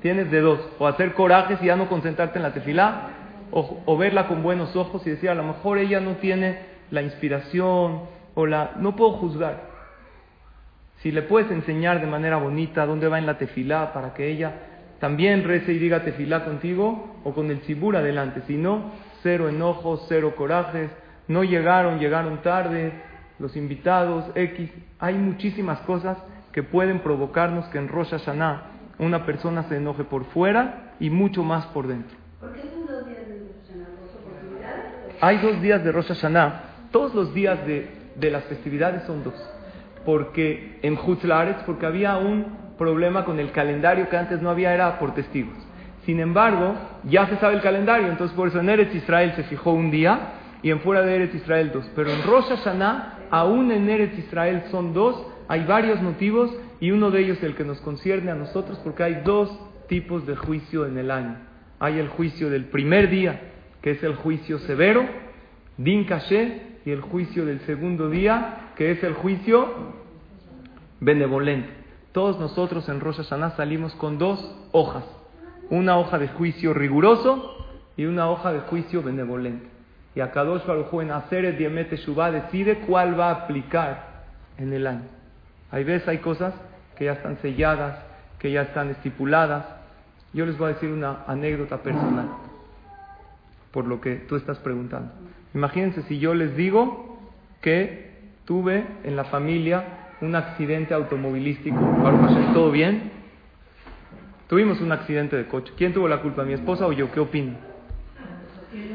Tienes de dos, o hacer corajes y ya no concentrarte en la tefilá, o, verla con buenos ojos y decir, a lo mejor ella no tiene la inspiración, o la... No puedo juzgar. Si le puedes enseñar de manera bonita dónde va en la tefilá para que ella también rece y diga tefilá contigo, o con el cibur adelante. Si no, cero enojos, cero corajes, no llegaron, llegaron tarde, los invitados, X. Hay muchísimas cosas que pueden provocarnos que en Rosh Hashanah una persona se enoje por fuera y mucho más por dentro. ¿Por qué son dos días de Rosh Hashanah? Hay dos días de Rosh Hashanah. Todos los días de, de las festividades son dos. Porque en Hutzlaretz, porque había un problema con el calendario que antes no había, era por testigos. Sin embargo, ya se sabe el calendario, entonces por eso en Eretz Israel se fijó un día y en fuera de Eretz Israel dos. Pero en Rosh Hashanah, aún en Eretz Israel son dos, hay varios motivos y uno de ellos el que nos concierne a nosotros porque hay dos tipos de juicio en el año. Hay el juicio del primer día, que es el juicio severo, din caché, y el juicio del segundo día, que es el juicio benevolente. Todos nosotros en Rosh Hashanah salimos con dos hojas, una hoja de juicio riguroso y una hoja de juicio benevolente. Y a Kadosh Baruj en Aseret Diemete Shubá decide cuál va a aplicar en el año. Hay veces hay cosas que ya están selladas, que ya están estipuladas. Yo les voy a decir una anécdota personal, por lo que tú estás preguntando. Imagínense si yo les digo que tuve en la familia un accidente automovilístico. ¿Todo bien? Tuvimos un accidente de coche. ¿Quién tuvo la culpa, mi esposa o yo? ¿Qué opino?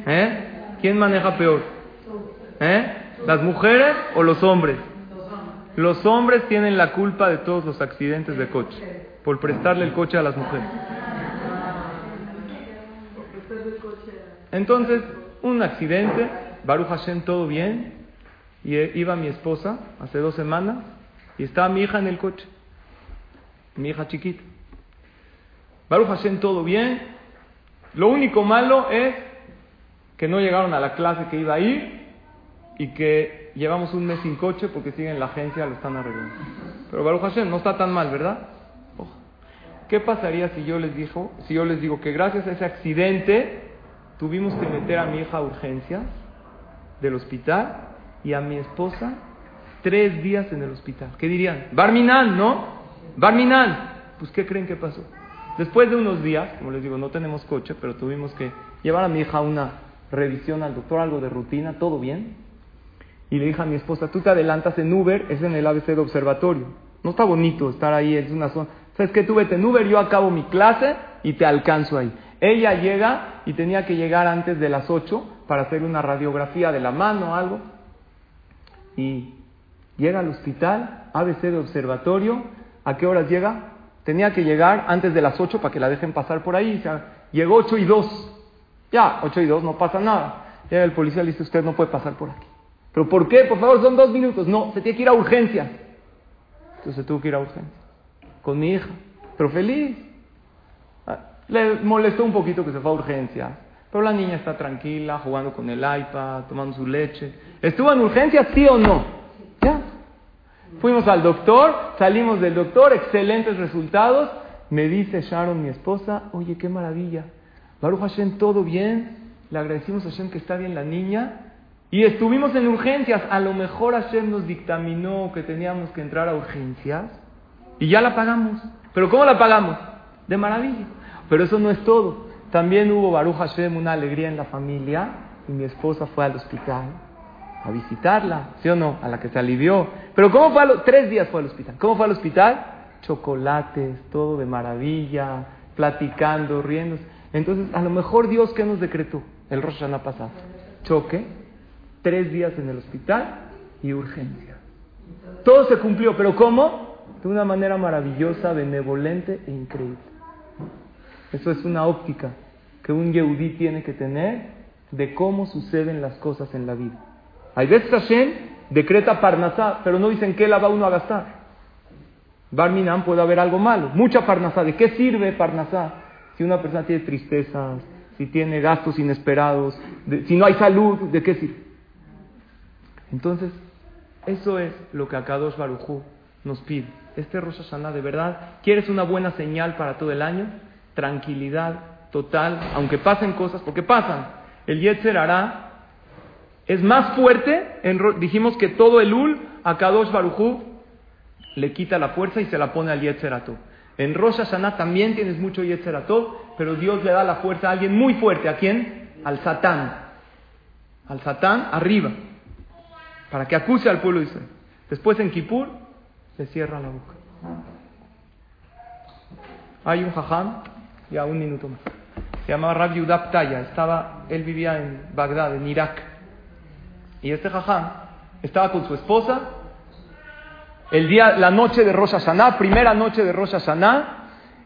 ¿Eh? ¿Quién maneja peor? ¿Eh? ¿Las mujeres o los hombres? Los hombres tienen la culpa de todos los accidentes de coche por prestarle el coche a las mujeres. Entonces, un accidente, Baruch Hashem todo bien, y iba mi esposa hace dos semanas y estaba mi hija en el coche, mi hija chiquita. Baruch Hashem todo bien, lo único malo es que no llegaron a la clase que iba a ir y que llevamos un mes sin coche porque siguen en la agencia, lo están arreglando. Pero Baruch Hashem no está tan mal, ¿verdad? ¿Qué pasaría si yo les dijo, si yo les digo que gracias a ese accidente tuvimos que meter a mi hija a urgencias del hospital y a mi esposa tres días en el hospital? ¿Qué dirían? Barminan, ¿no? Barminan. Pues ¿qué creen que pasó? Después de unos días, como les digo, no tenemos coche, pero tuvimos que llevar a mi hija a una revisión al doctor, algo de rutina, todo bien. Y le dije a mi esposa, tú te adelantas en Uber, es en el ABC de observatorio. No está bonito estar ahí, es una zona. ¿Sabes qué? Tú vete en Uber, yo acabo mi clase y te alcanzo ahí. Ella llega y tenía que llegar antes de las 8 para hacer una radiografía de la mano o algo. Y llega al hospital, ABC de observatorio. ¿A qué horas llega? Tenía que llegar antes de las 8 para que la dejen pasar por ahí. O sea, llegó 8 y 2. Ya, 8 y 2, no pasa nada. Llega el policía le dice, usted no puede pasar por aquí. ¿Pero por qué? Por favor, son dos minutos. No, se tiene que ir a urgencia. Entonces se tuvo que ir a urgencia. Con mi hija. Pero feliz. Le molestó un poquito que se fue a urgencia. Pero la niña está tranquila, jugando con el iPad, tomando su leche. ¿Estuvo en urgencia, sí o no? Ya. Fuimos al doctor, salimos del doctor, excelentes resultados. Me dice Sharon, mi esposa, oye, qué maravilla. Baruch Hashem, todo bien. Le agradecimos a Hashem que está bien la niña. Y estuvimos en urgencias. A lo mejor Hashem nos dictaminó que teníamos que entrar a urgencias y ya la pagamos. ¿Pero cómo la pagamos? De maravilla. Pero eso no es todo. También hubo Baruch Hashem una alegría en la familia y mi esposa fue al hospital. a visitarla, ¿sí o no? A la que se alivió. Pero ¿cómo fue? A los, tres días fue al hospital. ¿Cómo fue al hospital? Chocolates, todo de maravilla, platicando, riendo. Entonces, a lo mejor Dios, ¿qué nos decretó? El Rosh Hashanah pasado. Choque, tres días en el hospital y urgencia. Todo se cumplió, pero ¿cómo? De una manera maravillosa, benevolente e increíble. Eso es una óptica que un Yehudí tiene que tener de cómo suceden las cosas en la vida. Hay veces Hashem decreta Parnasá, pero no dicen qué la va uno a gastar. Barminan puede haber algo malo, mucha Parnasá. ¿De qué sirve Parnasá? Si una persona tiene tristezas, si tiene gastos inesperados, si no hay salud, ¿de qué sirve? Entonces, eso es lo que Akadosh Barujú nos pide. Este Rosh Hashanah, de verdad, ¿quieres una buena señal para todo el año? Tranquilidad total, aunque pasen cosas, porque pasan. El Yetzer hará es más fuerte, dijimos que todo el Ul, a Kadosh Barujú, le quita la fuerza y se la pone al Yetzerato. En Rosh Hashanah también tienes mucho Yetzerato, pero Dios le da la fuerza a alguien muy fuerte. ¿A quién? Al Satán. Al Satán arriba. Para que acuse al pueblo de Israel. Después en Kippur le cierra la boca. Hay un jajam, ya un minuto más. Se llamaba Rabbi Udab Estaba, él vivía en Bagdad, en Irak. Y este jajam estaba con su esposa el día, la noche de Rosh Hashanah, primera noche de Rosh Hashanah,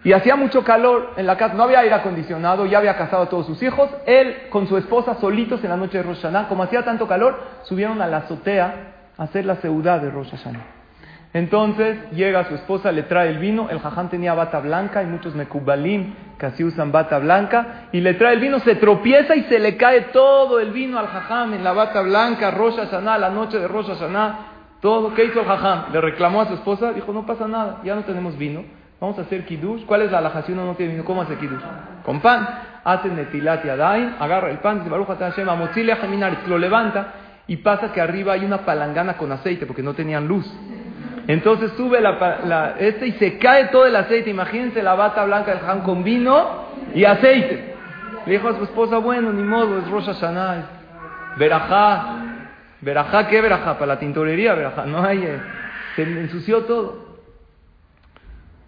y hacía mucho calor en la casa, no había aire acondicionado, ya había casado a todos sus hijos, él con su esposa solitos en la noche de Rosh Hashanah, como hacía tanto calor, subieron a la azotea a hacer la ciudad de Rosh Hashanah. Entonces llega su esposa, le trae el vino, el jaján tenía bata blanca, hay muchos mekubalim que así usan bata blanca, y le trae el vino, se tropieza y se le cae todo el vino al jajam en la bata blanca, Rosh Hashanah, la noche de Rosh Hashanah, todo. ¿Qué hizo el jajam? Le reclamó a su esposa, dijo, no pasa nada, ya no tenemos vino, vamos a hacer kiddush. ¿Cuál es la alhaja si no tiene vino? ¿Cómo hace kiddush? Con pan. Hace netilat y adain, agarra el pan, dice, Baruch Hashem, lo levanta, y pasa que arriba hay una palangana con aceite, porque no tenían luz. Entonces sube la, este y se cae todo el aceite. Imagínense la bata blanca del Han con vino y aceite. Le dijo a su esposa, bueno, ni modo, es Rosh Hashanah, verajá. Verajá, ¿qué verajá? Para la tintorería, verajá. No hay, eh, se ensució todo.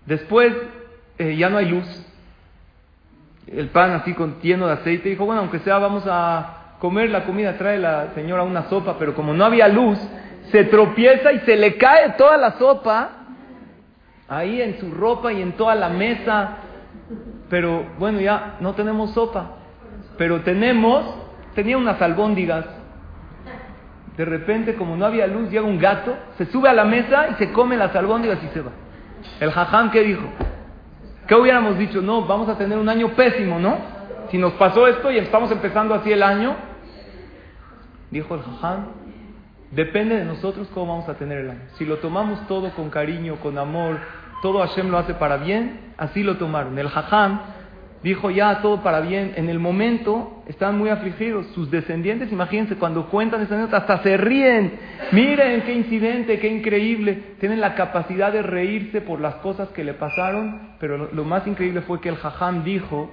Después, eh, ya no hay luz. El pan así con de aceite. Dijo, bueno, aunque sea, vamos a comer la comida. Trae la señora una sopa, pero como no había luz, se tropieza y se le cae toda la sopa ahí en su ropa y en toda la mesa. Pero bueno, ya no tenemos sopa. Pero tenemos, tenía unas albóndigas. De repente, como no había luz, llega un gato, se sube a la mesa y se come las albóndigas y se va. El jajam, ¿qué dijo? ¿Qué hubiéramos dicho? No, vamos a tener un año pésimo, ¿no? Si nos pasó esto y estamos empezando así el año, dijo el jajam, Depende de nosotros cómo vamos a tener el año. Si lo tomamos todo con cariño, con amor, todo Hashem lo hace para bien, así lo tomaron. El Jajam dijo ya todo para bien. En el momento estaban muy afligidos. Sus descendientes, imagínense, cuando cuentan esa anécdota, hasta se ríen. Miren qué incidente, qué increíble. Tienen la capacidad de reírse por las cosas que le pasaron. Pero lo, más increíble fue que el Jajam dijo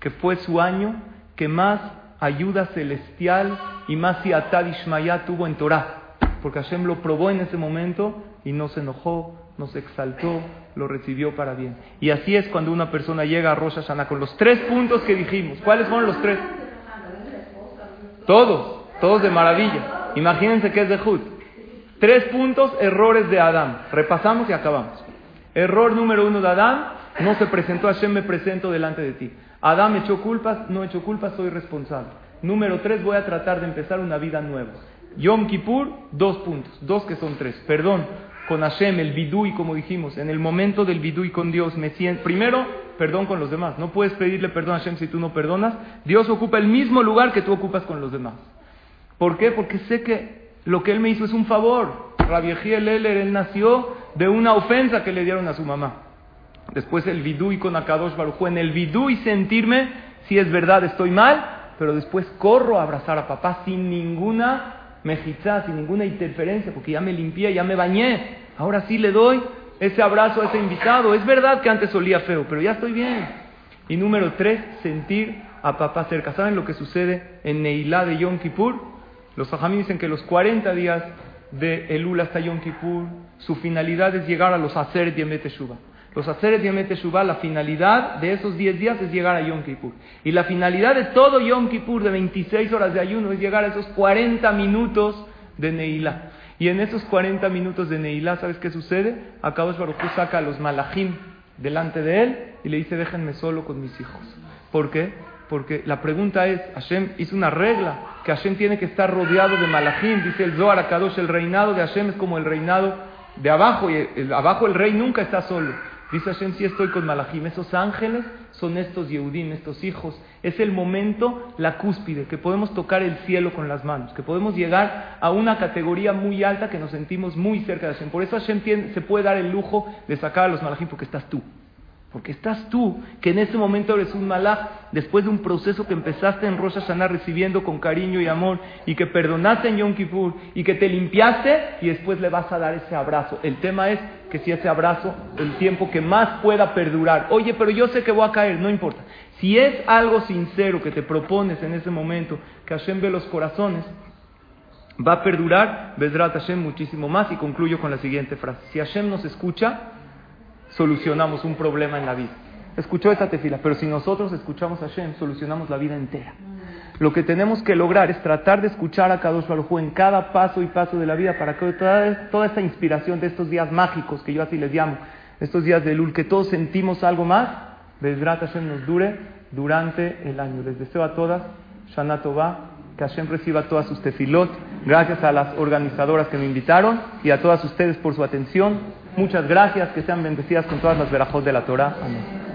que fue su año que más ayuda celestial y más si Atad Ishmael tuvo en Torah. Porque Hashem lo probó en ese momento y no se enojó, no se exaltó, lo recibió para bien. Y así es cuando una persona llega a Rosh Hashanah con los tres puntos que dijimos. ¿Cuáles fueron los tres? Todos, todos de maravilla. Imagínense que es de Jud. Tres puntos, errores de Adán. Repasamos y acabamos. Error número uno de Adán, no se presentó, Hashem me presento delante de ti. Adán echó culpas, no echó culpas, soy responsable. Número tres, voy a tratar de empezar una vida nueva. Yom Kippur, dos puntos, dos que son tres. Perdón con Hashem, el bidui, como dijimos, en el momento del bidui con Dios, me siento, primero, perdón con los demás. No puedes pedirle perdón a Hashem si tú no perdonas. Dios ocupa el mismo lugar que tú ocupas con los demás. ¿Por qué? Porque sé que lo que él me hizo es un favor. Rabbi Eler, él nació de una ofensa que le dieron a su mamá. Después el vidui con Akadosh Baruj en el vidui sentirme si es verdad estoy mal, pero después corro a abrazar a papá sin ninguna mejizá, sin ninguna interferencia, porque ya me limpié, ya me bañé. Ahora sí le doy ese abrazo a ese invitado. Es verdad que antes olía feo, pero ya estoy bien. Y número tres, sentir a papá cerca. ¿Saben lo que sucede en Neilá de Yom Kippur? Los Fajamí dicen que los 40 días de Elul hasta Yom Kippur, su finalidad es llegar a los Aseret Yemet Teshuvah. Los Aseret Yemet Teshuvah, la finalidad de esos 10 días es llegar a Yom Kippur. Y la finalidad de todo Yom Kippur, de 26 horas de ayuno, es llegar a esos 40 minutos de Neilá. Y en esos 40 minutos de Neilá, ¿sabes qué sucede? Akadosh Baruj saca a los malachim delante de él y le dice, déjenme solo con mis hijos. ¿Por qué? Porque la pregunta es, Hashem hizo una regla, que Hashem tiene que estar rodeado de malachim, dice el Zohar Akadosh, el reinado de Hashem es como el reinado de abajo, y abajo el rey nunca está solo. Dice Hashem, sí estoy con malachim, esos ángeles son estos Yehudim, estos hijos. Es el momento, la cúspide, que podemos tocar el cielo con las manos, que podemos llegar a una categoría muy alta que nos sentimos muy cerca de Hashem. Por eso Hashem se puede dar el lujo de sacar a los malachim, porque estás tú. Porque estás tú, que en ese momento eres un malach, después de un proceso que empezaste en Rosh Hashanah recibiendo con cariño y amor, y que perdonaste en Yom Kippur, y que te limpiaste, y después le vas a dar ese abrazo. El tema es que si ese abrazo, el tiempo que más pueda perdurar. Oye, pero yo sé que voy a caer, no importa. Si es algo sincero que te propones en ese momento, que Hashem ve los corazones, va a perdurar, Bedrat Hashem muchísimo más, y concluyo con la siguiente frase. Si Hashem nos escucha, solucionamos un problema en la vida. Escuchó esta tefila, pero si nosotros escuchamos a Hashem, solucionamos la vida entera. Lo que tenemos que lograr es tratar de escuchar a Kadosh Baruj en cada paso y paso de la vida para que toda, toda esta inspiración de estos días mágicos, que yo así les llamo, estos días de Lul, que todos sentimos algo más, Bezrat Hashem nos dure durante el año. Les deseo a todas, Shana Tová, que Hashem reciba todas sus tefilot. Gracias a las organizadoras que me invitaron y a todas ustedes por su atención. Muchas gracias, que sean bendecidas con todas las verajos de la Torah. Amén.